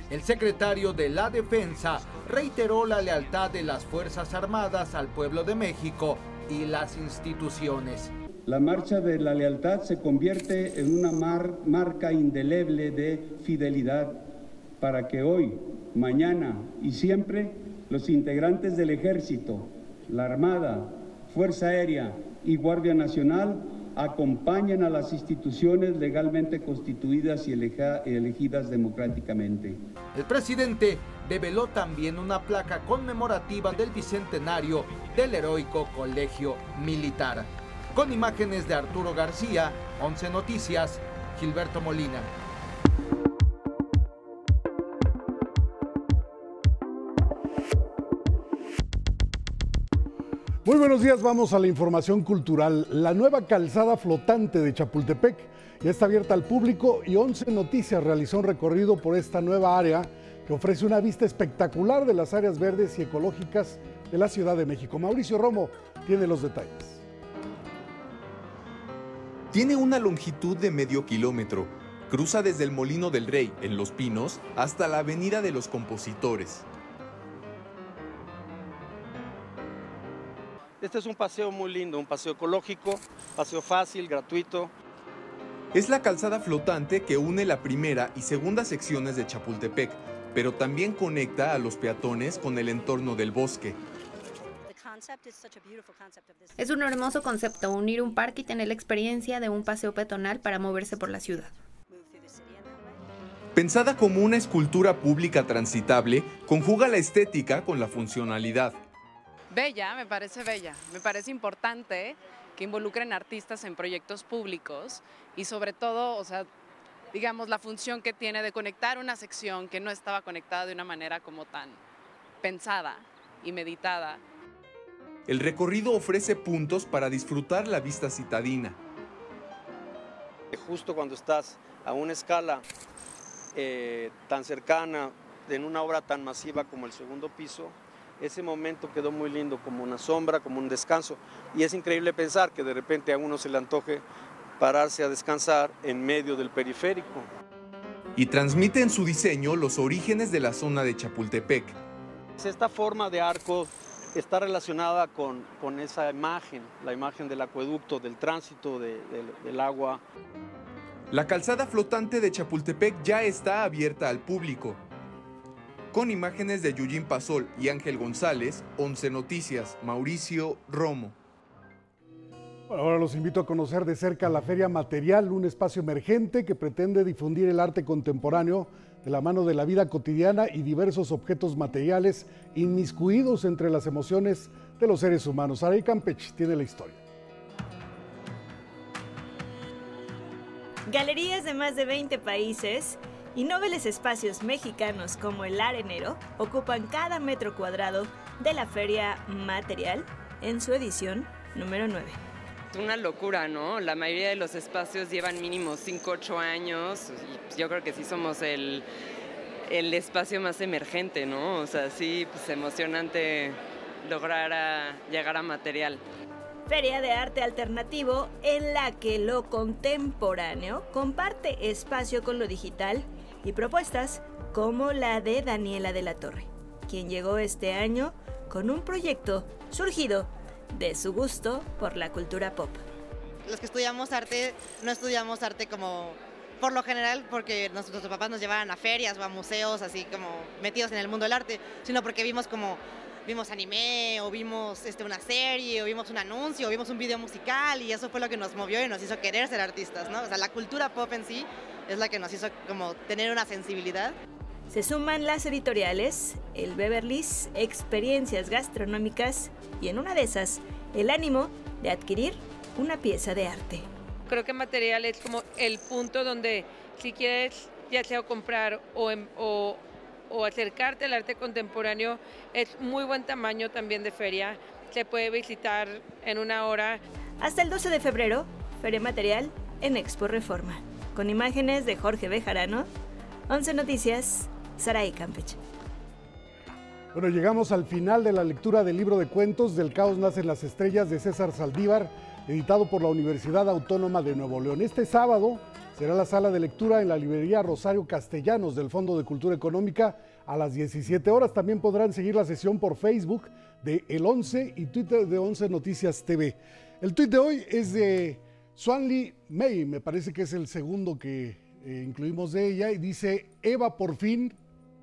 El secretario de la Defensa reiteró la lealtad de las Fuerzas Armadas al pueblo de México y las instituciones. La marcha de la lealtad se convierte en una marca indeleble de fidelidad para que hoy, mañana y siempre los integrantes del Ejército, la Armada, Fuerza Aérea y Guardia Nacional acompañen a las instituciones legalmente constituidas y elegidas democráticamente. El presidente develó también una placa conmemorativa del bicentenario del heroico colegio militar. Con imágenes de Arturo García, 11 Noticias, Gilberto Molina. Muy buenos días, vamos a la información cultural. La nueva calzada flotante de Chapultepec ya está abierta al público y 11 Noticias realizó un recorrido por esta nueva área que ofrece una vista espectacular de las áreas verdes y ecológicas de la Ciudad de México. Mauricio Romo tiene los detalles. Tiene una longitud de medio kilómetro. Cruza desde el Molino del Rey, en Los Pinos, hasta la Avenida de los Compositores. Este es un paseo muy lindo, un paseo ecológico, paseo fácil, gratuito. Es la calzada flotante que une la primera y segunda secciones de Chapultepec, pero también conecta a los peatones con el entorno del bosque. Es un hermoso concepto unir un parque y tener la experiencia de un paseo peatonal para moverse por la ciudad. Pensada como una escultura pública transitable, conjuga la estética con la funcionalidad. Bella, me parece bella. Me parece importante que involucren artistas en proyectos públicos y sobre todo, o sea, digamos, la función que tiene de conectar una sección que no estaba conectada de una manera como tan pensada y meditada. El recorrido ofrece puntos para disfrutar la vista citadina. Justo cuando estás a una escala eh, tan cercana, en una obra tan masiva como el segundo piso, ese momento quedó muy lindo, como una sombra, como un descanso. Y es increíble pensar que de repente a uno se le antoje pararse a descansar en medio del periférico. Y transmite en su diseño los orígenes de la zona de Chapultepec. Esta forma de arco está relacionada con, con esa imagen, la imagen del acueducto, del tránsito del agua. La calzada flotante de Chapultepec ya está abierta al público con imágenes de Yujin Pasol y Ángel González, 11 Noticias, Mauricio Romo. ahora los invito a conocer de cerca la Feria Material, un espacio emergente que pretende difundir el arte contemporáneo de la mano de la vida cotidiana y diversos objetos materiales inmiscuidos entre las emociones de los seres humanos. Aray Campech tiene la historia. Galerías de más de 20 países y nobles espacios mexicanos como el Arenero ocupan cada metro cuadrado de la Feria Material en su edición número 9. Es una locura, ¿no? La mayoría de los espacios llevan mínimo 5, 8 años y yo creo que sí somos el, el espacio más emergente, ¿no? O sea, sí, pues emocionante lograr llegar a material. Feria de arte alternativo en la que lo contemporáneo comparte espacio con lo digital y propuestas como la de Daniela de la Torre, quien llegó este año con un proyecto surgido de su gusto por la cultura pop. Los que estudiamos arte no estudiamos arte como por lo general porque nuestros papás nos llevaban a ferias o a museos así como metidos en el mundo del arte, sino porque vimos como vimos anime o vimos este, una serie o vimos un anuncio o vimos un video musical y eso fue lo que nos movió y nos hizo querer ser artistas, ¿no? O sea, la cultura pop en sí es la que nos hizo como tener una sensibilidad. Se suman las editoriales, el Beverly's, experiencias gastronómicas y en una de esas, el ánimo de adquirir una pieza de arte. Creo que material es como el punto donde si quieres ya sea comprar o, o, o acercarte al arte contemporáneo, es muy buen tamaño también de feria. Se puede visitar en una hora. Hasta el 12 de febrero, Feria Material en Expo Reforma. Con imágenes de Jorge Bejarano, 11 Noticias, Saray Campeche. Bueno, llegamos al final de la lectura del libro de cuentos Del caos nacen las estrellas de César Saldívar, editado por la Universidad Autónoma de Nuevo León. Este sábado será la sala de lectura en la librería Rosario Castellanos del Fondo de Cultura Económica a las 17 horas. También podrán seguir la sesión por Facebook de El 11 y Twitter de 11 Noticias TV. El tweet de hoy es de Swanley May, me parece que es el segundo que eh, incluimos de ella, y dice, Eva por fin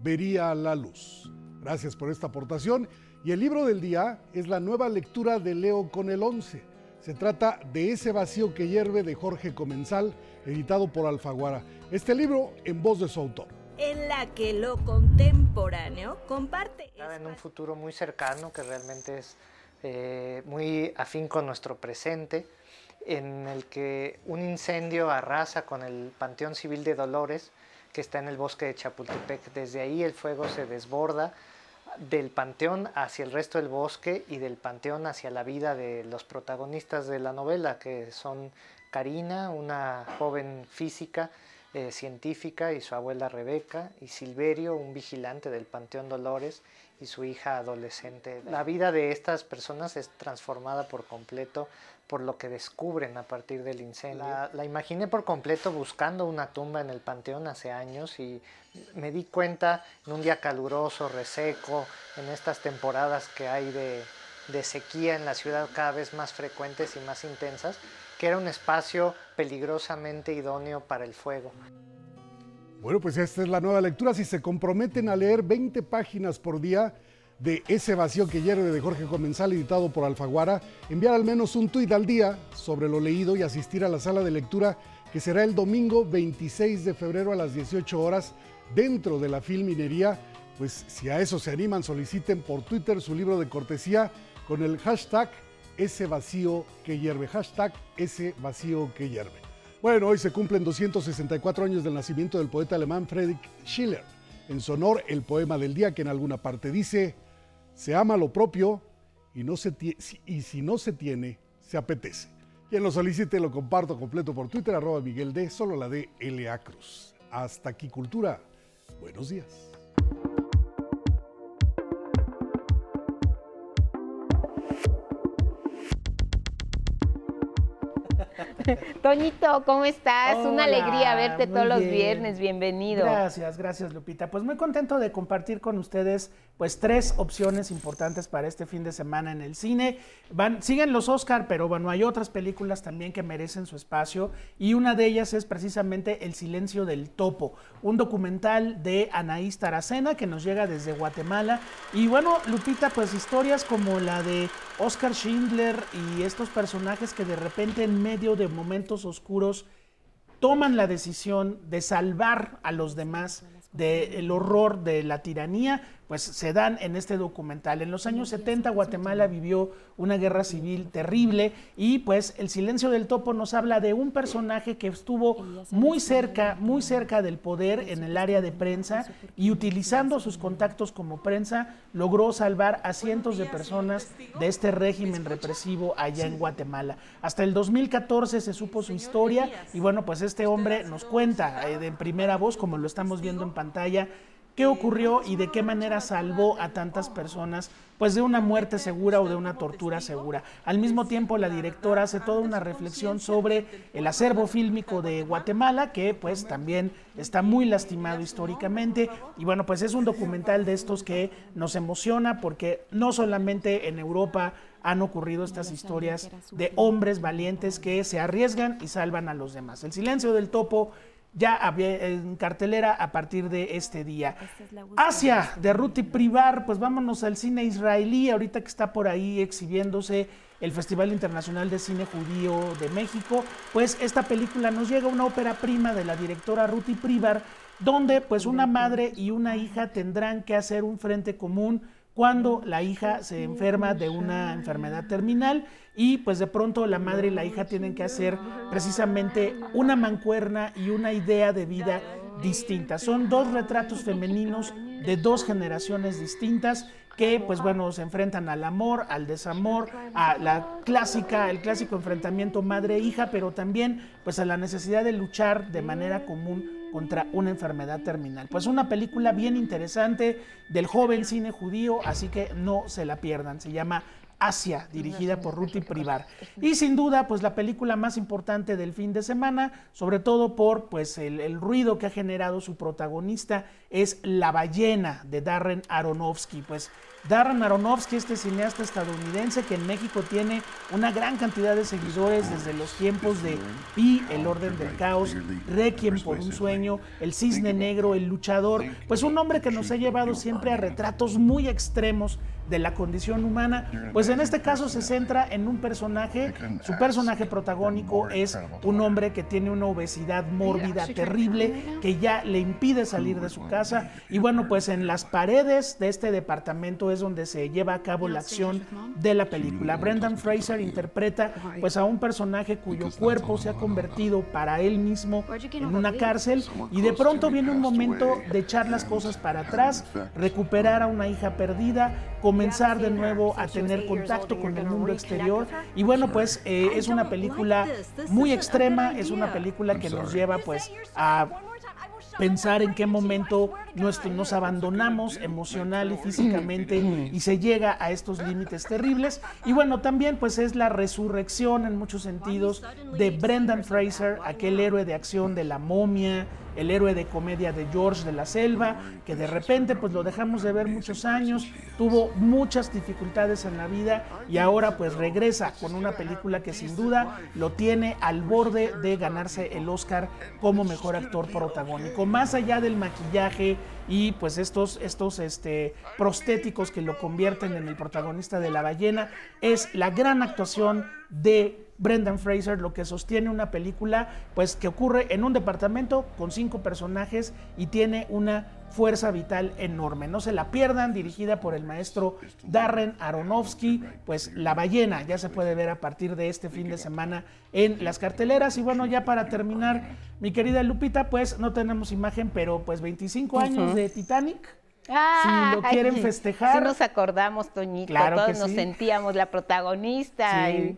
vería la luz. Gracias por esta aportación. Y el libro del día es la nueva lectura de Leo con el 11. Se trata de Ese vacío que hierve de Jorge Comensal, editado por Alfaguara. Este libro en voz de su autor. En la que lo contemporáneo comparte. En un futuro muy cercano que realmente es eh, muy afín con nuestro presente, en el que un incendio arrasa con el Panteón Civil de Dolores, que está en el bosque de Chapultepec. Desde ahí el fuego se desborda del panteón hacia el resto del bosque y del panteón hacia la vida de los protagonistas de la novela, que son Karina, una joven física, eh, científica, y su abuela Rebeca, y Silverio, un vigilante del Panteón Dolores, y su hija adolescente. La vida de estas personas es transformada por completo por lo que descubren a partir del incendio. La, la, imaginé por completo buscando una tumba en el panteón hace años y me di cuenta en un día caluroso, reseco, en estas temporadas que hay de, de sequía en la ciudad cada vez más frecuentes y más intensas, que era un espacio peligrosamente idóneo para el fuego. Bueno, pues esta es la nueva lectura. Si se comprometen a leer 20 páginas por día, de Ese vacío que hierve de Jorge Comensal, editado por Alfaguara, enviar al menos un tuit al día sobre lo leído y asistir a la sala de lectura que será el domingo 26 de febrero a las 18 horas dentro de la Filminería. Pues si a eso se animan, soliciten por Twitter su libro de cortesía con el hashtag ese vacío que hierve, hashtag ese vacío que hierve. Bueno, hoy se cumplen 264 años del nacimiento del poeta alemán Friedrich Schiller. En su honor, el poema del día que en alguna parte dice, se ama lo propio y, no se y si no se tiene, se apetece. Quien lo solicite lo comparto completo por Twitter, arroba Miguel D, solo la de L.A. Cruz. Hasta aquí, Cultura. Buenos días. Toñito, ¿cómo estás? Una alegría verte todos los viernes, bienvenido. Gracias, gracias Lupita. Pues muy contento de compartir con ustedes pues tres opciones importantes para este fin de semana en el cine. Van, siguen los Oscar, pero bueno, hay otras películas también que merecen su espacio y una de ellas es precisamente El silencio del topo, un documental de Anaís Taracena que nos llega desde Guatemala. Y bueno, Lupita, pues historias como la de Oscar Schindler y estos personajes que de repente en medio de momentos oscuros toman la decisión de salvar a los demás del horror de la tiranía, pues se dan en este documental. En los años 70 Guatemala vivió una guerra civil terrible y pues El silencio del topo nos habla de un personaje que estuvo muy cerca, muy cerca del poder en el área de prensa y utilizando sus contactos como prensa logró salvar a cientos de personas de este régimen represivo allá en Guatemala. Hasta el 2014 se supo su historia y bueno, pues este hombre nos cuenta eh, de primera voz, como lo estamos viendo en pantalla, qué ocurrió y de qué manera salvó a tantas personas pues de una muerte segura o de una tortura segura. Al mismo tiempo la directora hace toda una reflexión sobre el acervo fílmico de Guatemala que pues también está muy lastimado históricamente y bueno pues es un documental de estos que nos emociona porque no solamente en Europa han ocurrido estas historias de hombres valientes que se arriesgan y salvan a los demás. El silencio del topo ya en cartelera a partir de este día. Asia, de Ruti Privar, pues vámonos al cine israelí, ahorita que está por ahí exhibiéndose el Festival Internacional de Cine Judío de México, pues esta película nos llega una ópera prima de la directora Ruti Privar, donde pues una madre y una hija tendrán que hacer un frente común cuando la hija se enferma de una enfermedad terminal y pues de pronto la madre y la hija tienen que hacer precisamente una mancuerna y una idea de vida distinta. Son dos retratos femeninos de dos generaciones distintas que pues bueno se enfrentan al amor, al desamor, a la clásica, el clásico enfrentamiento madre-hija, pero también pues a la necesidad de luchar de manera común contra una enfermedad terminal. Pues una película bien interesante del joven cine judío, así que no se la pierdan. Se llama Asia, dirigida por Ruti Privar. Y sin duda, pues la película más importante del fin de semana, sobre todo por pues el, el, ruido que ha generado su protagonista, es La ballena de Darren Aronofsky. Pues Darren Aronofsky, este cineasta estadounidense que en México tiene una gran cantidad de seguidores desde los tiempos de Pi, El Orden del Caos, Requiem por un Sueño, El Cisne Negro, El Luchador, pues un hombre que nos ha llevado siempre a retratos muy extremos de la condición humana, pues en este caso se centra en un personaje, su personaje protagónico es un hombre que tiene una obesidad mórbida terrible que ya le impide salir de su casa. y bueno, pues en las paredes de este departamento es donde se lleva a cabo la acción de la película. Brendan Fraser interpreta pues a un personaje cuyo cuerpo se ha convertido para él mismo en una cárcel y de pronto viene un momento de echar las cosas para atrás, recuperar a una hija perdida, comenzar de nuevo a tener contacto con el mundo exterior. Y bueno, pues eh, es una película muy extrema, es una película que nos lleva pues a pensar en qué momento nos, nos abandonamos emocional y físicamente y se llega a estos límites terribles. Y bueno, también pues es la resurrección en muchos sentidos de Brendan Fraser, aquel héroe de acción de la momia, el héroe de comedia de George de la Selva, que de repente pues lo dejamos de ver muchos años, tuvo muchas dificultades en la vida y ahora pues regresa con una película que sin duda lo tiene al borde de ganarse el Oscar como mejor actor protagónico. Más allá del maquillaje y pues estos, estos este, prostéticos que lo convierten en el protagonista de La ballena, es la gran actuación de Brendan Fraser lo que sostiene una película pues que ocurre en un departamento con cinco personajes y tiene una fuerza vital enorme. No se la pierdan, dirigida por el maestro Darren Aronofsky, pues La ballena ya se puede ver a partir de este fin de semana en las carteleras. Y bueno, ya para terminar, mi querida Lupita, pues no tenemos imagen, pero pues 25 años de Titanic. si lo quieren festejar. Sí nos acordamos, Toñito, Claro todos que nos sí. sentíamos la protagonista. Sí.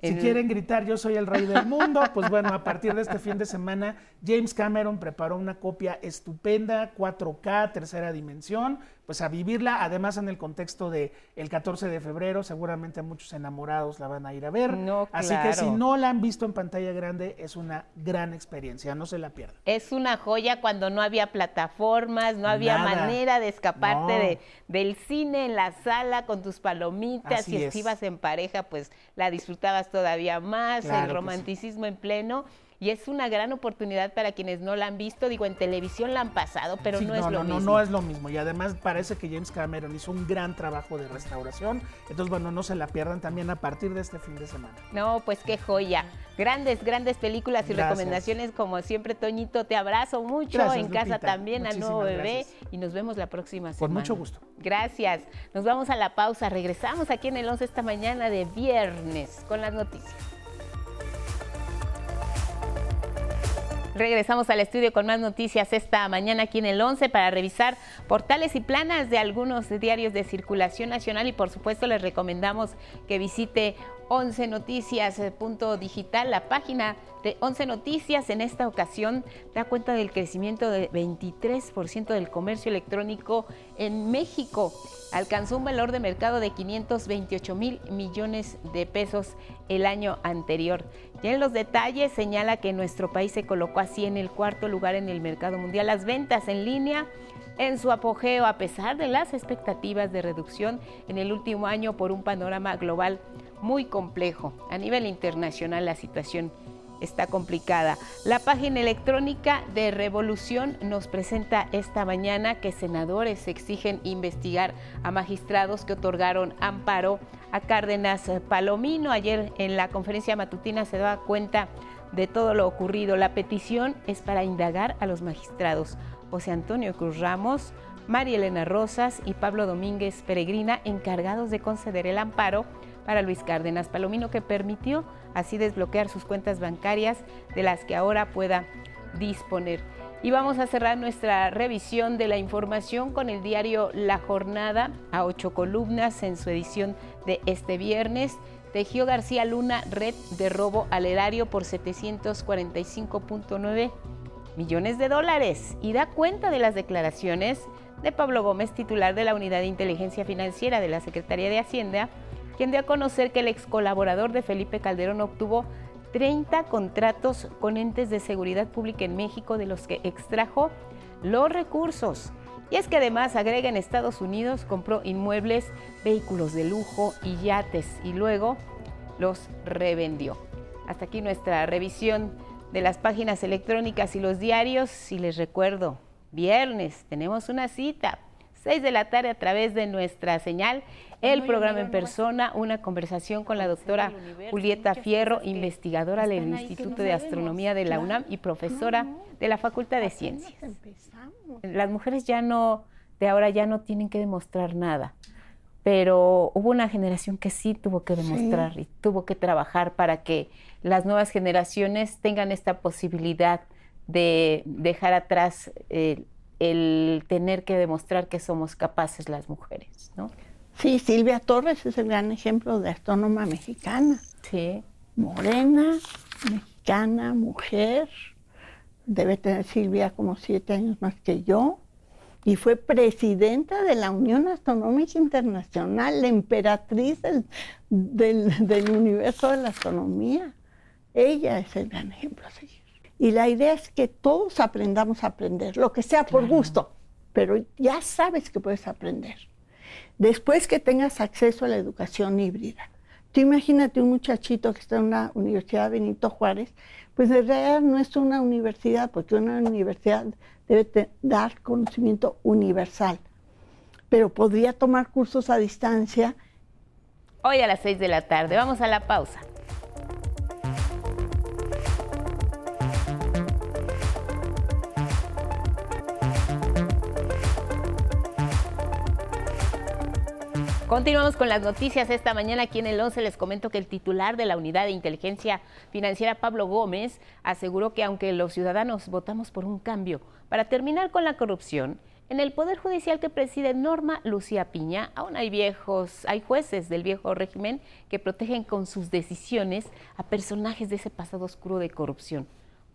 Si en- quieren gritar yo soy el rey del mundo, pues bueno, a partir de este fin de semana, James Cameron preparó una copia estupenda, 4K, tercera dimensión, pues a vivirla, además en el contexto de el 14 de febrero, seguramente muchos enamorados la van a ir a ver. No, Así que si no la han visto en pantalla grande, es una gran experiencia, no se la pierdan. Es una joya cuando no había plataformas, no había manera de escaparte No. de, del cine en la sala con tus palomitas. Así y es. si ibas en pareja, pues la disfrutabas todavía más, Claro el sí. romanticismo en pleno. Y es una gran oportunidad para quienes no la han visto. Digo, en televisión la han pasado, pero Sí, no, es lo no, mismo. No, no es lo mismo. Y además parece que James Cameron hizo un gran trabajo de restauración. Entonces, bueno, no se la pierdan también a partir de este fin de semana. No, pues qué joya. Grandes, grandes películas y Gracias. recomendaciones. Como siempre, Toñito, te abrazo mucho. Gracias, en casa también al nuevo bebé. gracias. Y nos vemos la próxima semana. Con mucho gusto. Gracias. Nos vamos a la pausa. Regresamos aquí en el 11 esta mañana de viernes con las noticias. Regresamos al estudio con más noticias esta mañana aquí en el 11 para revisar portales y planas de algunos diarios de circulación nacional y por supuesto les recomendamos que visite 11 Noticias, eh, punto digital, la página de 11 Noticias en esta ocasión da cuenta del crecimiento del 23% del comercio electrónico en México. Alcanzó un valor de mercado de 528 mil millones de pesos el año anterior. Ya en los detalles señala que nuestro país se colocó así en el cuarto lugar en el mercado mundial. Las ventas en línea en su apogeo a pesar de las expectativas de reducción en el último año por un panorama global muy complejo. A nivel internacional la situación está complicada. La página electrónica de Revolución nos presenta esta mañana que senadores exigen investigar a magistrados que otorgaron amparo a Cárdenas Palomino. Ayer en la conferencia matutina se daba cuenta de todo lo ocurrido. La petición es para indagar a los magistrados José Antonio Cruz Ramos, María Elena Rosas y Pablo Domínguez Peregrina, encargados de conceder el amparo para Luis Cárdenas Palomino, que permitió así desbloquear sus cuentas bancarias de las que ahora pueda disponer. Y vamos a cerrar nuestra revisión de la información con el diario La Jornada a ocho columnas en su edición de este viernes. Tejió García Luna red de robo al erario por 745.9 millones de dólares y da cuenta de las declaraciones de Pablo Gómez, titular de la Unidad de Inteligencia Financiera de la Secretaría de Hacienda, quien dio a conocer que el ex colaborador de Felipe Calderón obtuvo 30 contratos con entes de seguridad pública en México de los que extrajo los recursos. Y es que además agrega en Estados Unidos, compró inmuebles, vehículos de lujo y yates y luego los revendió. Hasta aquí nuestra revisión de las páginas electrónicas y los diarios. Y les recuerdo, viernes tenemos una cita 6 de la tarde a través de nuestra señal, el programa en persona, una conversación con la doctora Julieta Fierro, investigadora del Instituto de Astronomía de la UNAM y profesora de la Facultad de Ciencias. Las mujeres ya no, de ahora ya no tienen que demostrar nada, pero hubo una generación que sí tuvo que demostrar y tuvo que trabajar para que las nuevas generaciones tengan esta posibilidad de dejar atrás eh, el tener que demostrar que somos capaces las mujeres, ¿no? Sí, Silvia Torres es el gran ejemplo de astrónoma mexicana. Sí. Morena, mexicana, mujer. Debe tener Silvia como siete años más que yo. Y fue presidenta de la Unión Astronómica Internacional, la emperatriz del, del, universo de la astronomía. Ella es el gran ejemplo a seguir. Y la idea es que todos aprendamos a aprender, lo que sea por gusto, pero ya sabes que puedes aprender. Después que tengas acceso a la educación híbrida. Tú imagínate un muchachito que está en una universidad Benito Juárez, pues en realidad no es una universidad, porque una universidad debe dar conocimiento universal, pero podría tomar cursos a distancia. Hoy a las seis de la tarde, vamos a la pausa. Continuamos con las noticias esta mañana. Aquí en el 11 les comento que el titular de la Unidad de Inteligencia Financiera, Pablo Gómez, aseguró que aunque los ciudadanos votamos por un cambio para terminar con la corrupción, en el Poder Judicial que preside Norma Lucía Piña, aún hay viejos, hay jueces del viejo régimen que protegen con sus decisiones a personajes de ese pasado oscuro de corrupción.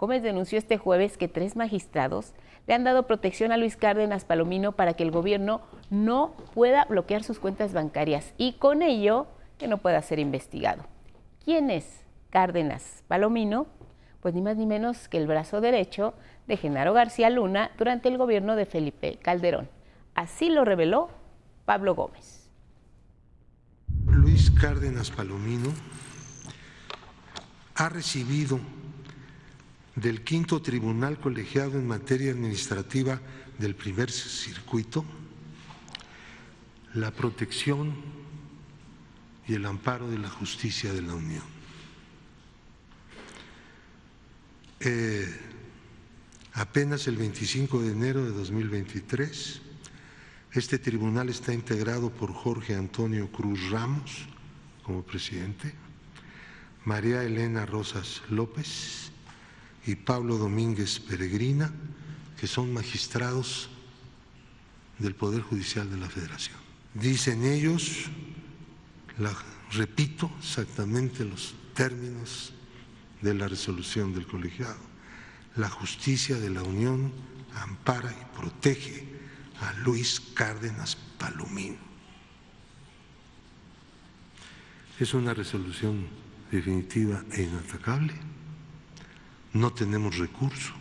Gómez denunció este jueves que tres magistrados le han dado protección a Luis Cárdenas Palomino para que el gobierno no pueda bloquear sus cuentas bancarias y con ello que no pueda ser investigado. ¿Quién es Cárdenas Palomino? Pues ni más ni menos que el brazo derecho de Genaro García Luna durante el gobierno de Felipe Calderón. Así lo reveló Pablo Gómez. Luis Cárdenas Palomino ha recibido del quinto tribunal colegiado en materia administrativa del primer circuito, la protección y el amparo de la justicia de la Unión. Eh, apenas el 25 de enero de 2023, este tribunal está integrado por Jorge Antonio Cruz Ramos como presidente, María Elena Rosas López, y Pablo Domínguez Peregrina, que son magistrados del Poder Judicial de la Federación. Dicen ellos, repito exactamente los términos de la resolución del colegiado. La justicia de la Unión ampara y protege a Luis Cárdenas Palomino. Es una resolución definitiva e inatacable. No tenemos recurso.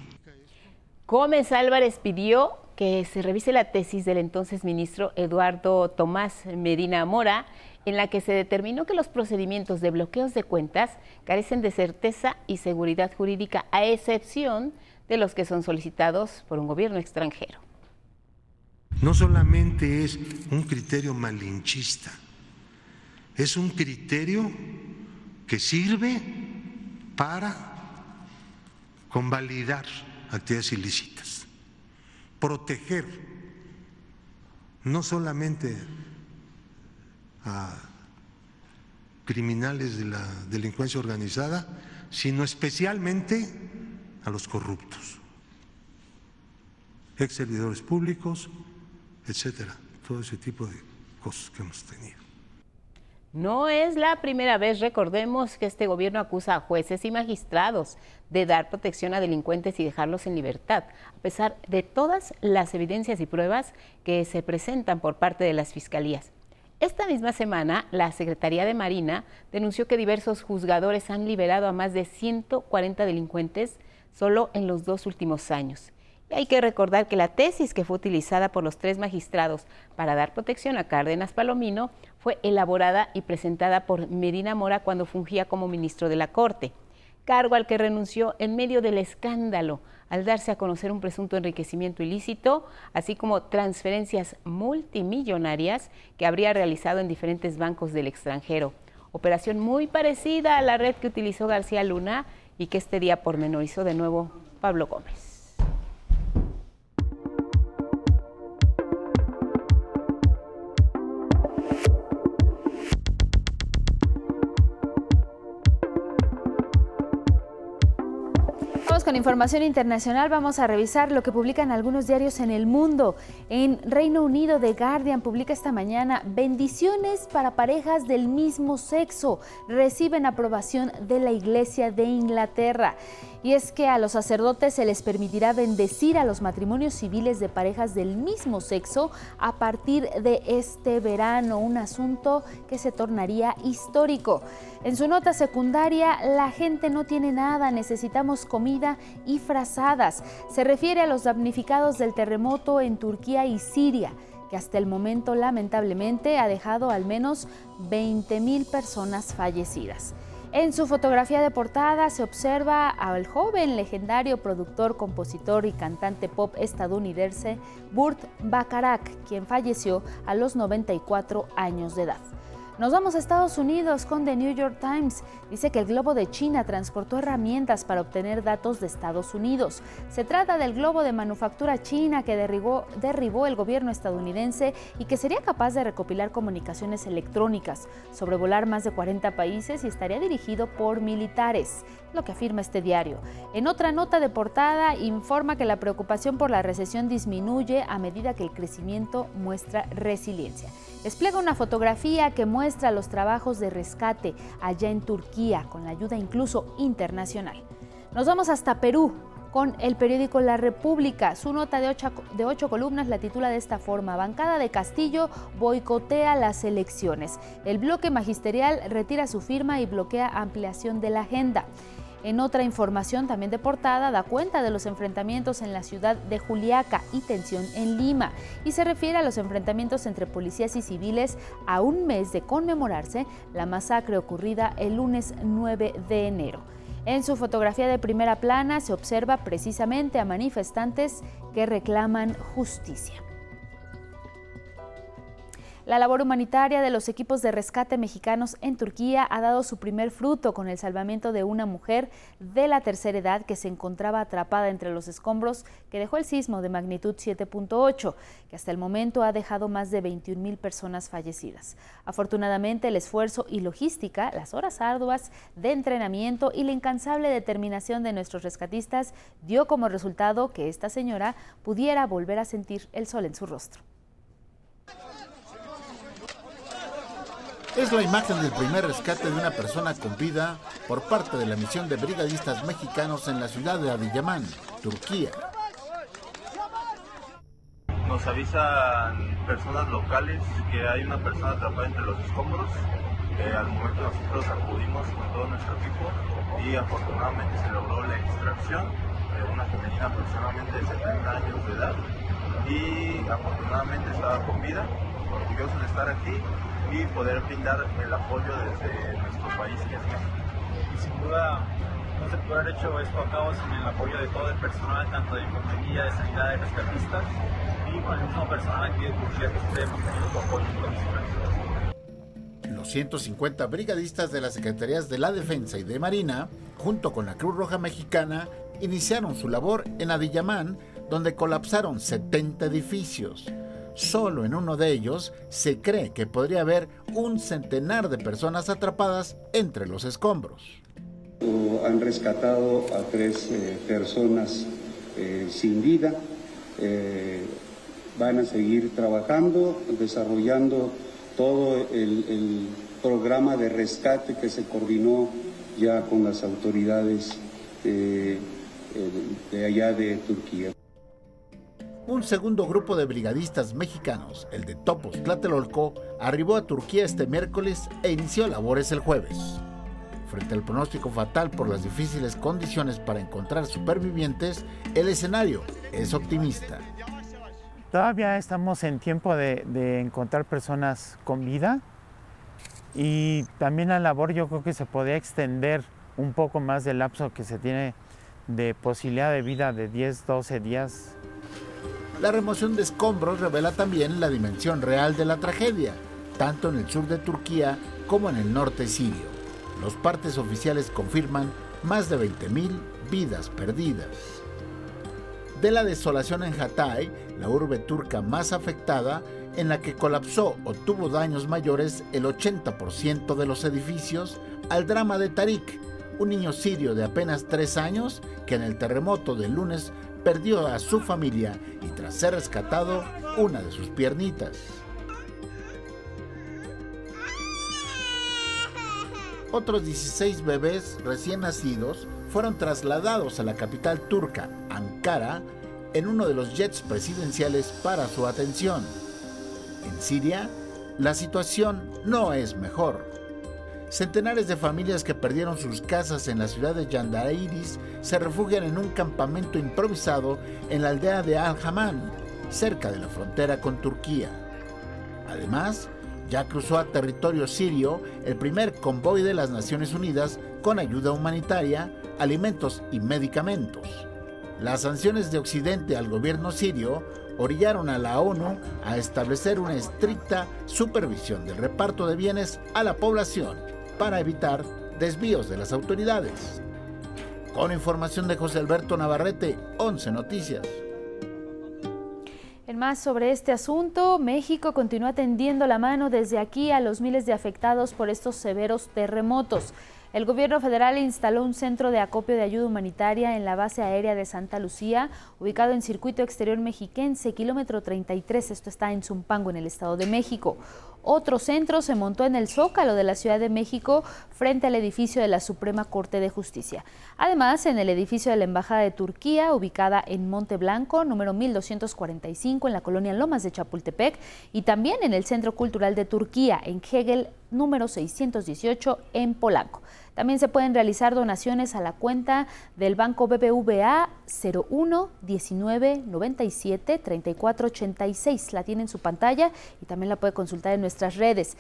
Gómez Álvarez pidió que se revise la tesis del entonces ministro Eduardo Tomás Medina Mora, en la que se determinó que los procedimientos de bloqueos de cuentas carecen de certeza y seguridad jurídica, a excepción de los que son solicitados por un gobierno extranjero. No solamente es un criterio malinchista, es un criterio que sirve para convalidar actividades ilícitas, proteger no solamente a criminales de la delincuencia organizada, sino especialmente a los corruptos, ex servidores públicos, etcétera, todo ese tipo de cosas que hemos tenido. No es la primera vez, recordemos que este gobierno acusa a jueces y magistrados de dar protección a delincuentes y dejarlos en libertad, a pesar de todas las evidencias y pruebas que se presentan por parte de las fiscalías. Esta misma semana, la Secretaría de Marina denunció que diversos juzgadores han liberado a más de 140 delincuentes solo en los dos últimos años. Y hay que recordar que la tesis que fue utilizada por los tres magistrados para dar protección a Cárdenas Palomino fue elaborada y presentada por Medina Mora cuando fungía como ministro de la Corte, cargo al que renunció en medio del escándalo al darse a conocer un presunto enriquecimiento ilícito, así como transferencias multimillonarias que habría realizado en diferentes bancos del extranjero. Operación muy parecida a la red que utilizó García Luna y que este día pormenorizó de nuevo Pablo Gómez. Con información internacional vamos a revisar lo que publican algunos diarios en el mundo. En Reino Unido, The Guardian publica esta mañana bendiciones para parejas del mismo sexo. Reciben aprobación de la Iglesia de Inglaterra. Y es que a los sacerdotes se les permitirá bendecir a los matrimonios civiles de parejas del mismo sexo a partir de este verano, un asunto que se tornaría histórico. En su nota secundaria, la gente no tiene nada, necesitamos comida y frazadas. Se refiere a los damnificados del terremoto en Turquía y Siria que hasta el momento lamentablemente ha dejado al menos 20.000 personas fallecidas. En su fotografía de portada se observa al joven legendario productor, compositor y cantante pop estadounidense Burt Bacharach, quien falleció a los 94 años de edad. Nos vamos a Estados Unidos con The New York Times. Dice que el globo de China transportó herramientas para obtener datos de Estados Unidos. Se trata del globo de manufactura china que derribó, derribó el gobierno estadounidense y que sería capaz de recopilar comunicaciones electrónicas, sobrevolar más de 40 países y estaría dirigido por militares, lo que afirma este diario. En otra nota de portada informa que la preocupación por la recesión disminuye a medida que el crecimiento muestra resiliencia. Despliega una fotografía que muestra los trabajos de rescate allá en Turquía, con la ayuda incluso internacional. Nos vamos hasta Perú con el periódico La República. Su nota de ocho, de ocho, columnas la titula de esta forma, Bancada de Castillo boicotea las elecciones. El bloque magisterial retira su firma y bloquea ampliación de la agenda. En otra información también de portada da cuenta de los enfrentamientos en la ciudad de Juliaca y tensión en Lima y se refiere a los enfrentamientos entre policías y civiles a un mes de conmemorarse la masacre ocurrida el lunes 9 de enero. En su fotografía de primera plana se observa precisamente a manifestantes que reclaman justicia. La labor humanitaria de los equipos de rescate mexicanos en Turquía ha dado su primer fruto con el salvamiento de una mujer de la tercera edad que se encontraba atrapada entre los escombros que dejó el sismo de magnitud 7.8, que hasta el momento ha dejado más de 21 mil personas fallecidas. Afortunadamente, el esfuerzo y logística, las horas arduas de entrenamiento y la incansable determinación de nuestros rescatistas dio como resultado que esta señora pudiera volver a sentir el sol en su rostro. Es la imagen del primer rescate de una persona con vida por parte de la misión de brigadistas mexicanos en la ciudad de Adiyaman, Turquía. Nos avisan personas locales que hay una persona atrapada entre los escombros. Al momento nosotros acudimos con todo nuestro equipo y afortunadamente se logró la extracción de una femenina aproximadamente de 70 años de edad y afortunadamente estaba con vida, orgulloso de estar aquí y poder brindar el apoyo desde nuestro país que es México. Y sin duda no se puede haber hecho esto a cabo sin el apoyo de todo el personal, tanto de infantería, de sanidad, de rescatistas y con el mismo personal aquí de Turquía que ustedes hemos tenido su apoyo Los 150 brigadistas de las Secretarías de la Defensa y de Marina, junto con la Cruz Roja Mexicana, iniciaron su labor en Adiyaman, donde colapsaron 70 edificios. Solo en uno de ellos se cree que podría haber un centenar de personas atrapadas entre los escombros. Han rescatado a tres eh, personas eh, sin vida. Eh, van a seguir trabajando, desarrollando todo el, el, programa de rescate que se coordinó ya con las autoridades de allá de Turquía. Un segundo grupo de brigadistas mexicanos, el de Topos Tlatelolco, arribó a Turquía este miércoles e inició labores el jueves. Frente al pronóstico fatal por las difíciles condiciones para encontrar supervivientes, el escenario es optimista. Todavía estamos en tiempo de, de encontrar personas con vida y también la labor yo creo que se podría extender un poco más del lapso que se tiene de posibilidad de vida de 10, 12 días la remoción de escombros revela también la dimensión real de la tragedia, tanto en el sur de Turquía como en el norte sirio. Los partes oficiales confirman más de 20.000 vidas perdidas. De la desolación en Hatay, la urbe turca más afectada, en la que colapsó o tuvo daños mayores el 80% de los edificios, al drama de Tariq, un niño sirio de apenas 3 años que en el terremoto del lunes perdió a su familia y tras ser rescatado, una de sus piernitas. Otros 16 bebés recién nacidos fueron trasladados a la capital turca, Ankara, en uno de los jets presidenciales para su atención. En Siria, la situación no es mejor. Centenares de familias que perdieron sus casas en la ciudad de Yandairis se refugian en un campamento improvisado en la aldea de Al-Haman, cerca de la frontera con Turquía. Además, ya cruzó a territorio sirio el primer convoy de las Naciones Unidas con ayuda humanitaria, alimentos y medicamentos. Las sanciones de Occidente al gobierno sirio orillaron a la ONU a establecer una estricta supervisión del reparto de bienes a la población para evitar desvíos de las autoridades. Con información de José Alberto Navarrete, 11 Noticias. En más sobre este asunto, México continúa tendiendo la mano desde aquí a los miles de afectados por estos severos terremotos. El gobierno federal instaló un centro de acopio de ayuda humanitaria en la base aérea de Santa Lucía, ubicado en Circuito Exterior Mexiquense, kilómetro 33. Esto está en Zumpango, en el Estado de México. Otro centro se montó en el Zócalo de la Ciudad de México, frente al edificio de la Suprema Corte de Justicia. Además, en el edificio de la Embajada de Turquía, ubicada en Monte Blanco, número 1245, en la colonia Lomas de Chapultepec, y también en el Centro Cultural de Turquía, en Hegel, número 618, en Polanco. También se pueden realizar donaciones a la cuenta del Banco BBVA 01 19 97 34 86. La tiene en su pantalla y también la puede consultar en nuestras redes.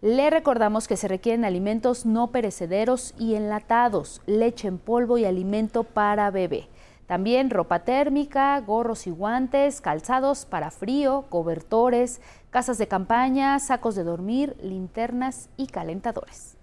Le recordamos que se requieren alimentos no perecederos y enlatados, leche en polvo y alimento para bebé. También ropa térmica, gorros y guantes, calzados para frío, cobertores, casas de campaña, sacos de dormir, linternas y calentadores.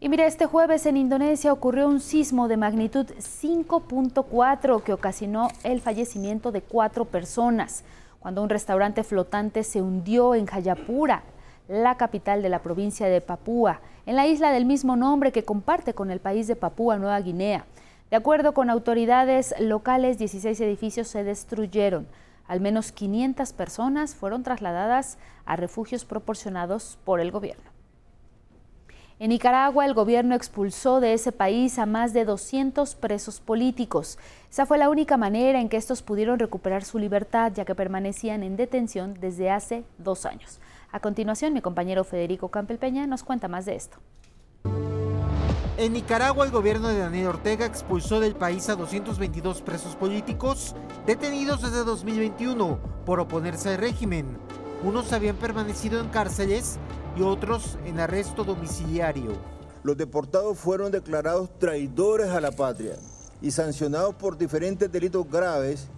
Y mire, este jueves en Indonesia ocurrió un sismo de magnitud 5.4 que ocasionó el fallecimiento de cuatro personas cuando un restaurante flotante se hundió en Jayapura, la capital de la provincia de Papúa, en la isla del mismo nombre que comparte con el país de Papúa Nueva Guinea. De acuerdo con autoridades locales, 16 edificios se destruyeron. Al menos 500 personas fueron trasladadas a refugios proporcionados por el gobierno. En Nicaragua, el gobierno expulsó de ese país a más de 200 presos políticos. Esa fue la única manera en que estos pudieron recuperar su libertad, ya que permanecían en detención desde hace dos años. A continuación, mi compañero Federico Campelpeña nos cuenta más de esto. En Nicaragua, el gobierno de Daniel Ortega expulsó del país a 222 presos políticos detenidos desde 2021 por oponerse al régimen. Unos habían permanecido en cárceles y otros en arresto domiciliario. Los deportados fueron declarados traidores a la patria y sancionados por diferentes delitos graves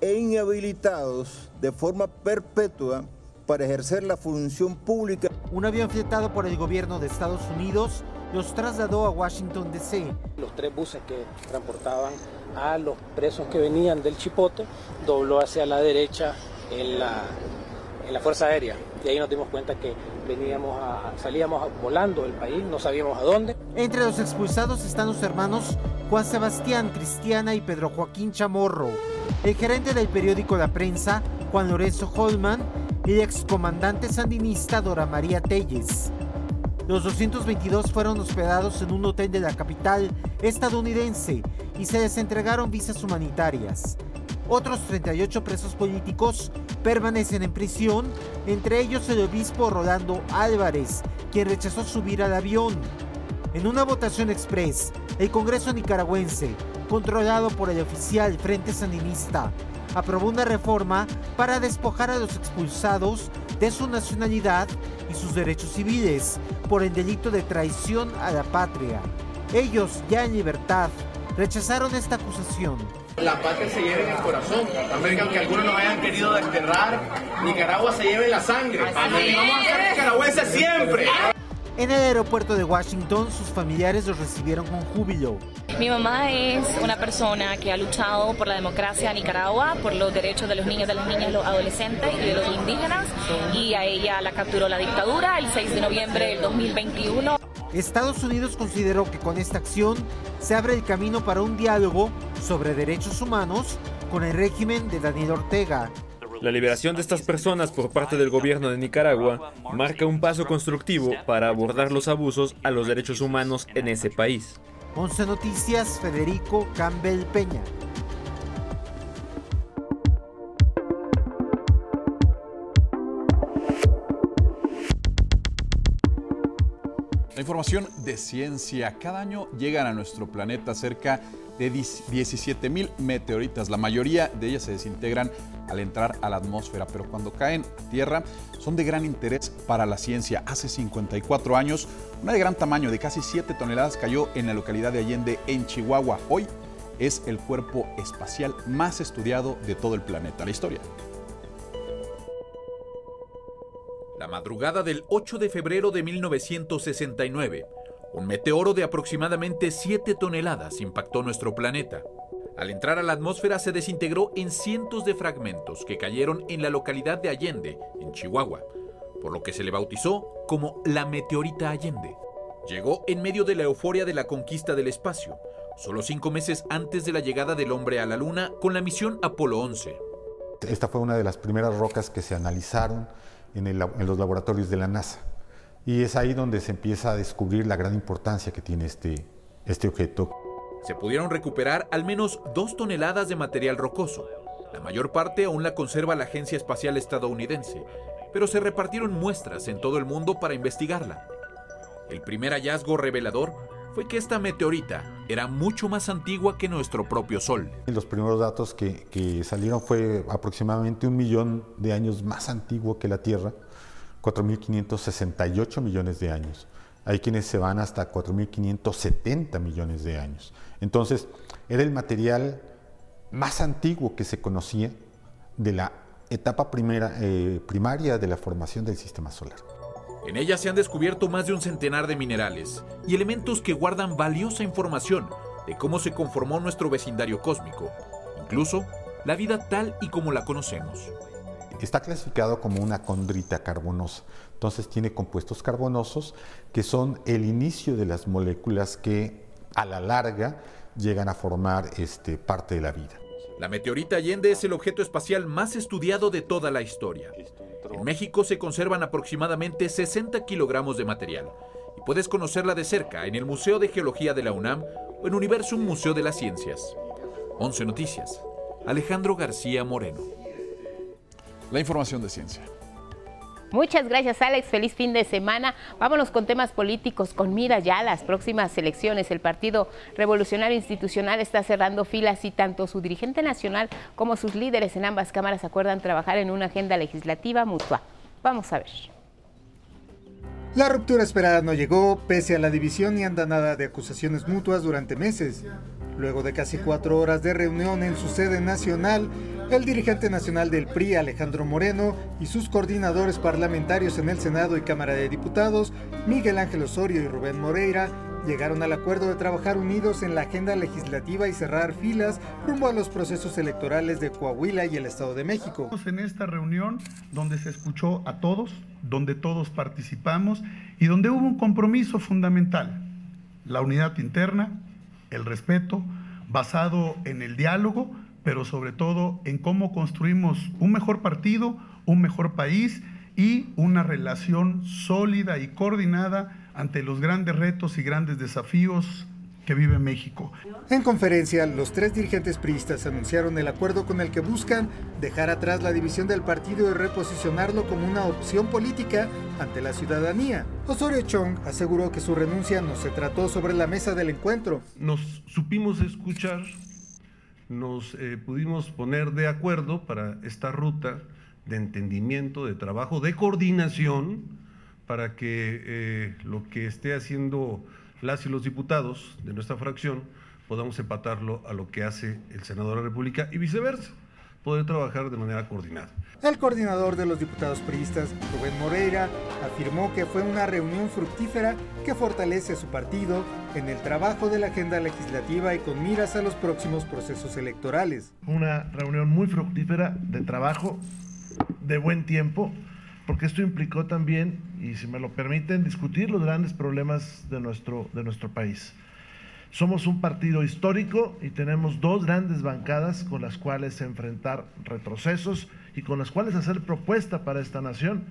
e inhabilitados de forma perpetua para ejercer la función pública. Un avión fletado por el gobierno de Estados Unidos los trasladó a Washington, D.C. Los tres buses que transportaban a los presos que venían del Chipote dobló hacia la derecha en la, en la Fuerza Aérea. Y ahí nos dimos cuenta que veníamos a, salíamos volando del país, no sabíamos a dónde. Entre los expulsados están los hermanos Juan Sebastián, Cristiana y Pedro Joaquín Chamorro, el gerente del periódico La Prensa, Juan Lorenzo Holman, y el excomandante sandinista Dora María Telles. Los 222 fueron hospedados en un hotel de la capital estadounidense y se les entregaron visas humanitarias. Otros 38 presos políticos permanecen en prisión, entre ellos el obispo Rolando Álvarez, quien rechazó subir al avión. En una votación express, el Congreso nicaragüense, controlado por el oficial Frente Sandinista, aprobó una reforma para despojar a los expulsados de su nacionalidad y sus derechos civiles por el delito de traición a la patria. Ellos, ya en libertad, rechazaron esta acusación. La patria se lleva en el corazón. Aunque algunos nos hayan querido desterrar, Nicaragua se lleva en la sangre. Vamos a ser nicaragüenses siempre. En el aeropuerto de Washington, sus familiares los recibieron con júbilo. Mi mamá es una persona que ha luchado por la democracia en Nicaragua, por los derechos de los niños, de las niñas, los adolescentes y de los indígenas, y a ella la capturó la dictadura el 6 de noviembre del 2021. Estados Unidos consideró que con esta acción se abre el camino para un diálogo sobre derechos humanos con el régimen de Daniel Ortega. La liberación de estas personas por parte del gobierno de Nicaragua marca un paso constructivo para abordar los abusos a los derechos humanos en ese país. 11 Noticias, Federico Campbell Peña. La información de ciencia. Cada año llegan a nuestro planeta cerca de 17 mil meteoritas. La mayoría de ellas se desintegran al entrar a la atmósfera, pero cuando caen a Tierra son de gran interés para la ciencia. Hace 54 años, una de gran tamaño, de casi 7 toneladas, cayó en la localidad de Allende, en Chihuahua. Hoy es el cuerpo espacial más estudiado de todo el planeta. La historia. La madrugada del 8 de febrero de 1969, un meteoro de aproximadamente 7 toneladas impactó nuestro planeta. Al entrar a la atmósfera se desintegró en cientos de fragmentos que cayeron en la localidad de Allende, en Chihuahua, por lo que se le bautizó como la meteorita Allende. Llegó en medio de la euforia de la conquista del espacio, solo cinco meses antes de la llegada del hombre a la Luna con la misión Apolo 11. Esta fue una de las primeras rocas que se analizaron en, en los laboratorios de la NASA. Y es ahí donde se empieza a descubrir la gran importancia que tiene este, este objeto. Se pudieron recuperar al menos dos toneladas de material rocoso. La mayor parte aún la conserva la Agencia Espacial Estadounidense, pero se repartieron muestras en todo el mundo para investigarla. El primer hallazgo revelador fue que esta meteorita era mucho más antigua que nuestro propio Sol. Los primeros datos que, que salieron fue aproximadamente un millón de años más antiguo que la Tierra 4.568 millones de años. Hay quienes se van hasta 4.570 millones de años. Entonces, era el material más antiguo que se conocía de la etapa primera, eh, primaria de la formación del sistema solar. En ella se han descubierto más de un centenar de minerales y elementos que guardan valiosa información de cómo se conformó nuestro vecindario cósmico, incluso la vida tal y como la conocemos. Está clasificado como una condrita carbonosa. Entonces tiene compuestos carbonosos que son el inicio de las moléculas que a la larga llegan a formar este, parte de la vida. La meteorita Allende es el objeto espacial más estudiado de toda la historia. En México se conservan aproximadamente 60 kilogramos de material y puedes conocerla de cerca en el Museo de Geología de la UNAM o en Universum Museo de las Ciencias. 11 Noticias. Alejandro García Moreno. La información de ciencia. Muchas gracias, Alex. Feliz fin de semana. Vámonos con temas políticos, con mira ya a las próximas elecciones. El Partido Revolucionario Institucional está cerrando filas y tanto su dirigente nacional como sus líderes en ambas cámaras acuerdan trabajar en una agenda legislativa mutua. Vamos a ver. La ruptura esperada no llegó, pese a la división y andanada de acusaciones mutuas durante meses. Luego de casi cuatro horas de reunión en su sede nacional, el dirigente nacional del PRI, Alejandro Moreno, y sus coordinadores parlamentarios en el Senado y Cámara de Diputados, Miguel Ángel Osorio y Rubén Moreira, llegaron al acuerdo de trabajar unidos en la agenda legislativa y cerrar filas rumbo a los procesos electorales de Coahuila y el Estado de México. En esta reunión donde se escuchó a todos, donde todos participamos y donde hubo un compromiso fundamental, la unidad interna, el respeto, basado en el diálogo, pero sobre todo en cómo construimos un mejor partido, un mejor país y una relación sólida y coordinada ante los grandes retos y grandes desafíos que vive México. En conferencia, los tres dirigentes priistas anunciaron el acuerdo con el que buscan dejar atrás la división del partido y reposicionarlo como una opción política ante la ciudadanía. Osorio Chong aseguró que su renuncia no se trató sobre la mesa del encuentro. Nos supimos escuchar, nos eh, pudimos poner de acuerdo para esta ruta de entendimiento, de trabajo, de coordinación, para que eh, lo que esté haciendo las y los diputados de nuestra fracción podamos empatarlo a lo que hace el senador de la República y viceversa, poder trabajar de manera coordinada. El coordinador de los diputados priistas, Rubén Moreira, afirmó que fue una reunión fructífera que fortalece a su partido en el trabajo de la agenda legislativa y con miras a los próximos procesos electorales. Una reunión muy fructífera de trabajo, de buen tiempo, porque esto implicó también, y si me lo permiten, discutir los grandes problemas de nuestro, de nuestro país. Somos un partido histórico y tenemos dos grandes bancadas con las cuales enfrentar retrocesos y con las cuales hacer propuesta para esta nación.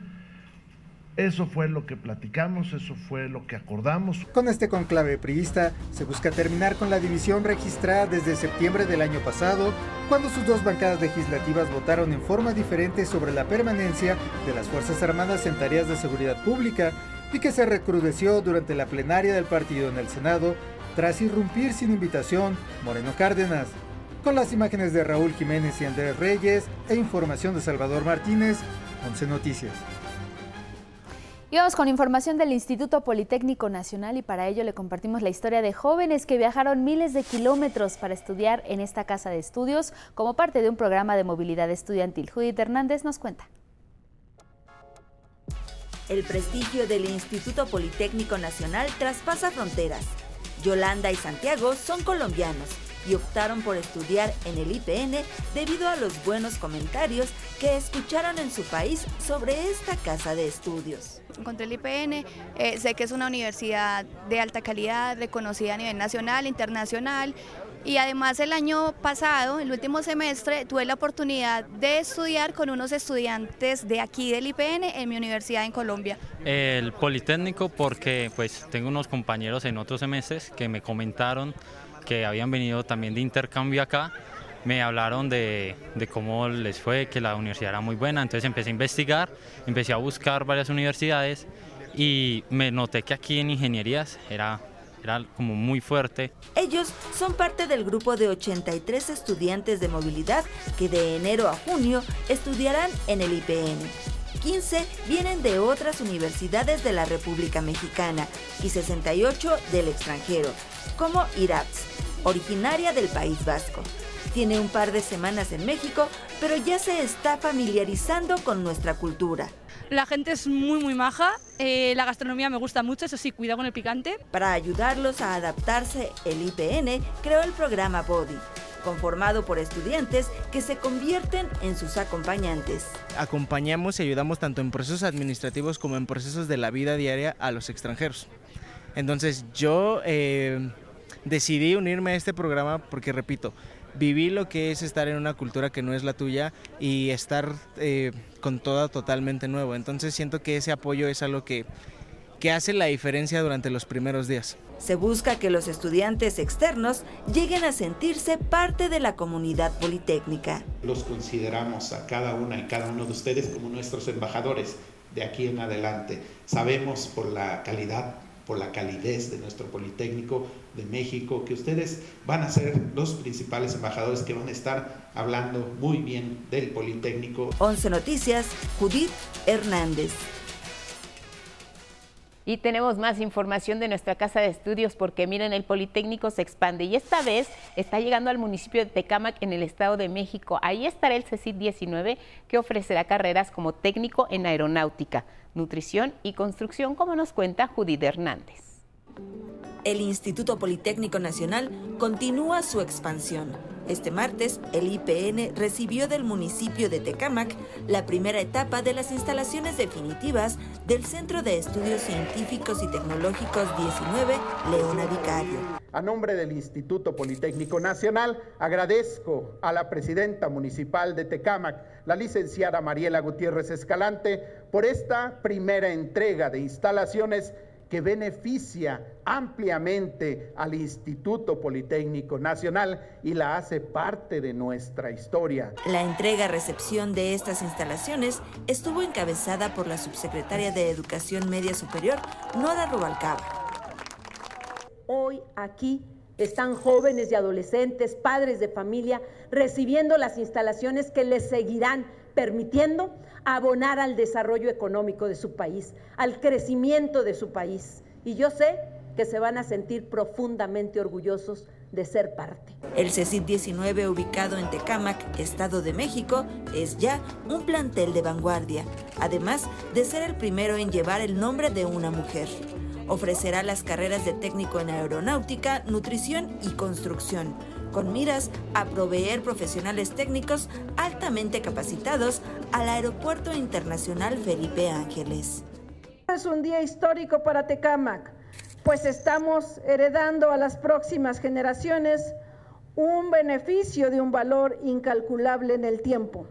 Eso fue lo que platicamos, eso fue lo que acordamos. Con este conclave priista se busca terminar con la división registrada desde septiembre del año pasado, cuando sus dos bancadas legislativas votaron en forma diferente sobre la permanencia de las Fuerzas Armadas en tareas de seguridad pública y que se recrudeció durante la plenaria del partido en el Senado tras irrumpir sin invitación Moreno Cárdenas. Con las imágenes de Raúl Jiménez y Andrés Reyes e información de Salvador Martínez, 11 Noticias. Y vamos con información del Instituto Politécnico Nacional y para ello le compartimos la historia de jóvenes que viajaron miles de kilómetros para estudiar en esta casa de estudios como parte de un programa de movilidad estudiantil. Judith Hernández nos cuenta. El prestigio del Instituto Politécnico Nacional traspasa fronteras. Yolanda y Santiago son colombianos y optaron por estudiar en el IPN debido a los buenos comentarios que escucharon en su país sobre esta casa de estudios. Encontré el IPN, eh, sé que es una universidad de alta calidad, reconocida a nivel nacional, internacional, y además el año pasado, el último semestre, tuve la oportunidad de estudiar con unos estudiantes de aquí del IPN en mi universidad en Colombia. El Politécnico porque pues tengo unos compañeros en otros semestres que me comentaron que habían venido también de intercambio acá, me hablaron de, de, cómo les fue, que la universidad era muy buena, entonces empecé a investigar, empecé a buscar varias universidades y me noté que aquí en ingenierías era era como muy fuerte. Ellos son parte del grupo de 83 estudiantes de movilidad que de enero a junio estudiarán en el IPN. 15 vienen de otras universidades de la República Mexicana y 68 del extranjero, como IRAPS, originaria del País Vasco. Tiene un par de semanas en México, pero ya se está familiarizando con nuestra cultura. La gente es muy, muy maja. Eh, la gastronomía me gusta mucho, eso sí, cuidado con el picante. Para ayudarlos a adaptarse, el IPN creó el programa Body, conformado por estudiantes que se convierten en sus acompañantes. Acompañamos y ayudamos tanto en procesos administrativos como en procesos de la vida diaria a los extranjeros. Entonces yo eh, decidí unirme a este programa porque, repito, viví lo que es estar en una cultura que no es la tuya y estar eh, con todo totalmente nuevo. Entonces siento que ese apoyo es algo que, que hace la diferencia durante los primeros días. Se busca que los estudiantes externos lleguen a sentirse parte de la comunidad politécnica. Los consideramos a cada una y cada uno de ustedes como nuestros embajadores de aquí en adelante. Sabemos por la calidad, por la calidez de nuestro Politécnico de México, que ustedes van a ser los principales embajadores que van a estar hablando muy bien del Politécnico. 11 Noticias, Judith Hernández. Y tenemos más información de nuestra casa de estudios porque miren, el Politécnico se expande y esta vez está llegando al municipio de Tecámac en el Estado de México. Ahí estará el CECIT 19 que ofrecerá carreras como técnico en aeronáutica, nutrición y construcción, como nos cuenta Judith Hernández. El Instituto Politécnico Nacional continúa su expansión este martes, el IPN recibió del municipio de Tecámac la primera etapa de las instalaciones definitivas del Centro de Estudios Científicos y Tecnológicos 19, Leona Vicario. A nombre del Instituto Politécnico Nacional, agradezco a la presidenta municipal de Tecámac, la licenciada Mariela Gutiérrez Escalante, por esta primera entrega de instalaciones que beneficia ampliamente al Instituto Politécnico Nacional y la hace parte de nuestra historia. La entrega-recepción de estas instalaciones estuvo encabezada por la subsecretaria de Educación Media Superior, Nora Rubalcaba. Hoy aquí están jóvenes y adolescentes, padres de familia, recibiendo las instalaciones que les seguirán permitiendo abonar al desarrollo económico de su país, al crecimiento de su país. Y yo sé que se van a sentir profundamente orgullosos de ser parte. El CECIT 19, ubicado en Tecámac, Estado de México, es ya un plantel de vanguardia, además de ser el primero en llevar el nombre de una mujer. Ofrecerá las carreras de técnico en aeronáutica, nutrición y construcción con miras a proveer profesionales técnicos altamente capacitados al Aeropuerto Internacional Felipe Ángeles. Es un día histórico para Tecámac, pues estamos heredando a las próximas generaciones un beneficio de un valor incalculable en el tiempo,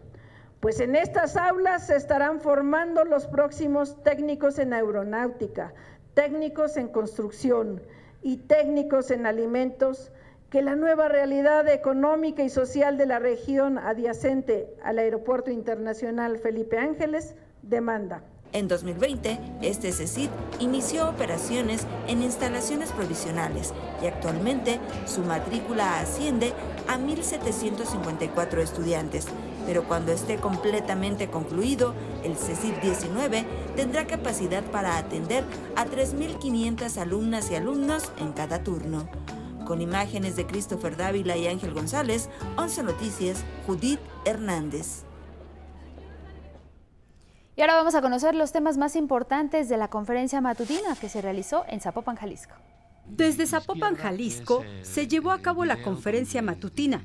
pues en estas aulas se estarán formando los próximos técnicos en aeronáutica, técnicos en construcción y técnicos en alimentos que la nueva realidad económica y social de la región adyacente al Aeropuerto Internacional Felipe Ángeles demanda. En 2020, este CECIT inició operaciones en instalaciones provisionales y actualmente su matrícula asciende a 1.754 estudiantes. Pero cuando esté completamente concluido, el CECIT 19 tendrá capacidad para atender a 3.500 alumnas y alumnos en cada turno. Con imágenes de Christopher Dávila y Ángel González, 11 Noticias, Judith Hernández. Y ahora vamos a conocer los temas más importantes de la conferencia matutina que se realizó en Zapopan, Jalisco. Desde Zapopan, Jalisco, se llevó a cabo la conferencia matutina,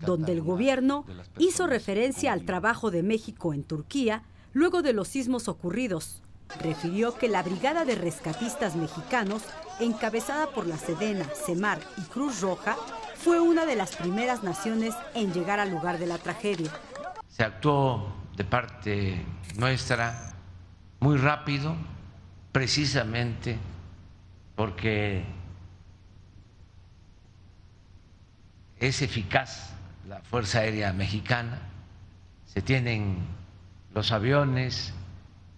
donde el gobierno hizo referencia al trabajo de México en Turquía luego de los sismos ocurridos. Refirió que la Brigada de Rescatistas Mexicanos encabezada por la Sedena, Semar y Cruz Roja, fue una de las primeras naciones en llegar al lugar de la tragedia. Se actuó de parte nuestra muy rápido, precisamente porque es eficaz la Fuerza Aérea Mexicana, se tienen los aviones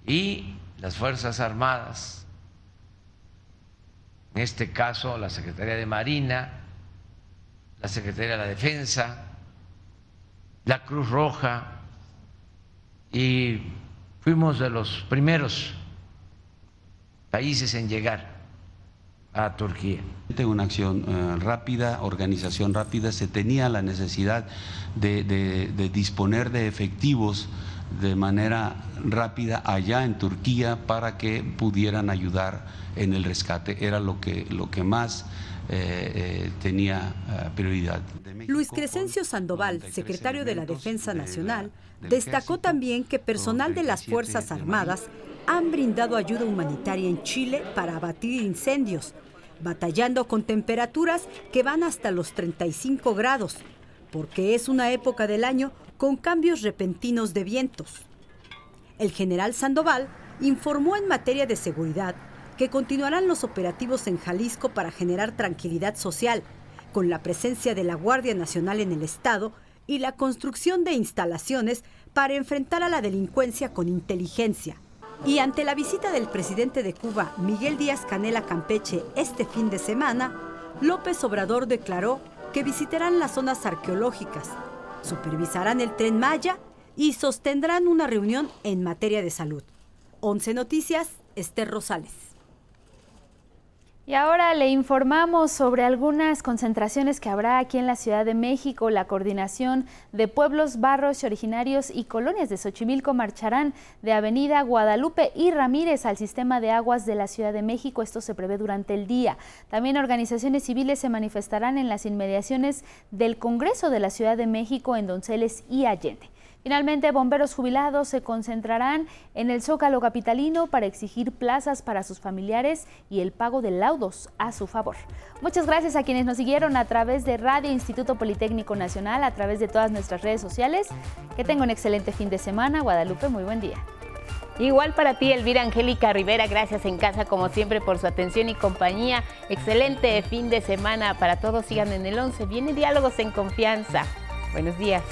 y las Fuerzas Armadas en este caso la Secretaría de Marina, la Secretaría de la Defensa, la Cruz Roja, y fuimos de los primeros países en llegar a Turquía. Una acción eh, rápida, organización rápida, se tenía la necesidad de disponer de efectivos de manera rápida allá en Turquía para que pudieran ayudar en el rescate. Era lo que, lo que más eh, eh, tenía eh, prioridad. Luis Crescencio Sandoval, secretario de la Defensa Nacional, destacó también que personal de las Fuerzas Armadas han brindado ayuda humanitaria en Chile para abatir incendios, batallando con temperaturas que van hasta los 35 grados, porque es una época del año con cambios repentinos de vientos. El general Sandoval informó en materia de seguridad que continuarán los operativos en Jalisco para generar tranquilidad social, con la presencia de la Guardia Nacional en el Estado y la construcción de instalaciones para enfrentar a la delincuencia con inteligencia. Y ante la visita del presidente de Cuba, Miguel Díaz Canela Campeche, este fin de semana, López Obrador declaró que visitarán las zonas arqueológicas, supervisarán el tren Maya y sostendrán una reunión en materia de salud. 11 Noticias, Esther Rosales. Y ahora le informamos sobre algunas concentraciones que habrá aquí en la Ciudad de México. La coordinación de pueblos, barrios originarios y colonias de Xochimilco marcharán de Avenida Guadalupe y Ramírez al sistema de aguas de la Ciudad de México. Esto se prevé durante el día. También organizaciones civiles se manifestarán en las inmediaciones del Congreso de la Ciudad de México en Donceles y Allende. Finalmente, bomberos jubilados se concentrarán en el Zócalo Capitalino para exigir plazas para sus familiares y el pago de laudos a su favor. Muchas gracias a quienes nos siguieron a través de Radio Instituto Politécnico Nacional, a través de todas nuestras redes sociales. Que tenga un excelente fin de semana. Guadalupe, muy buen día. Igual para ti, Elvira Angélica Rivera, gracias en casa como siempre por su atención y compañía. Excelente fin de semana para todos. Sigan en el 11. Viene Diálogos en Confianza. Buenos días.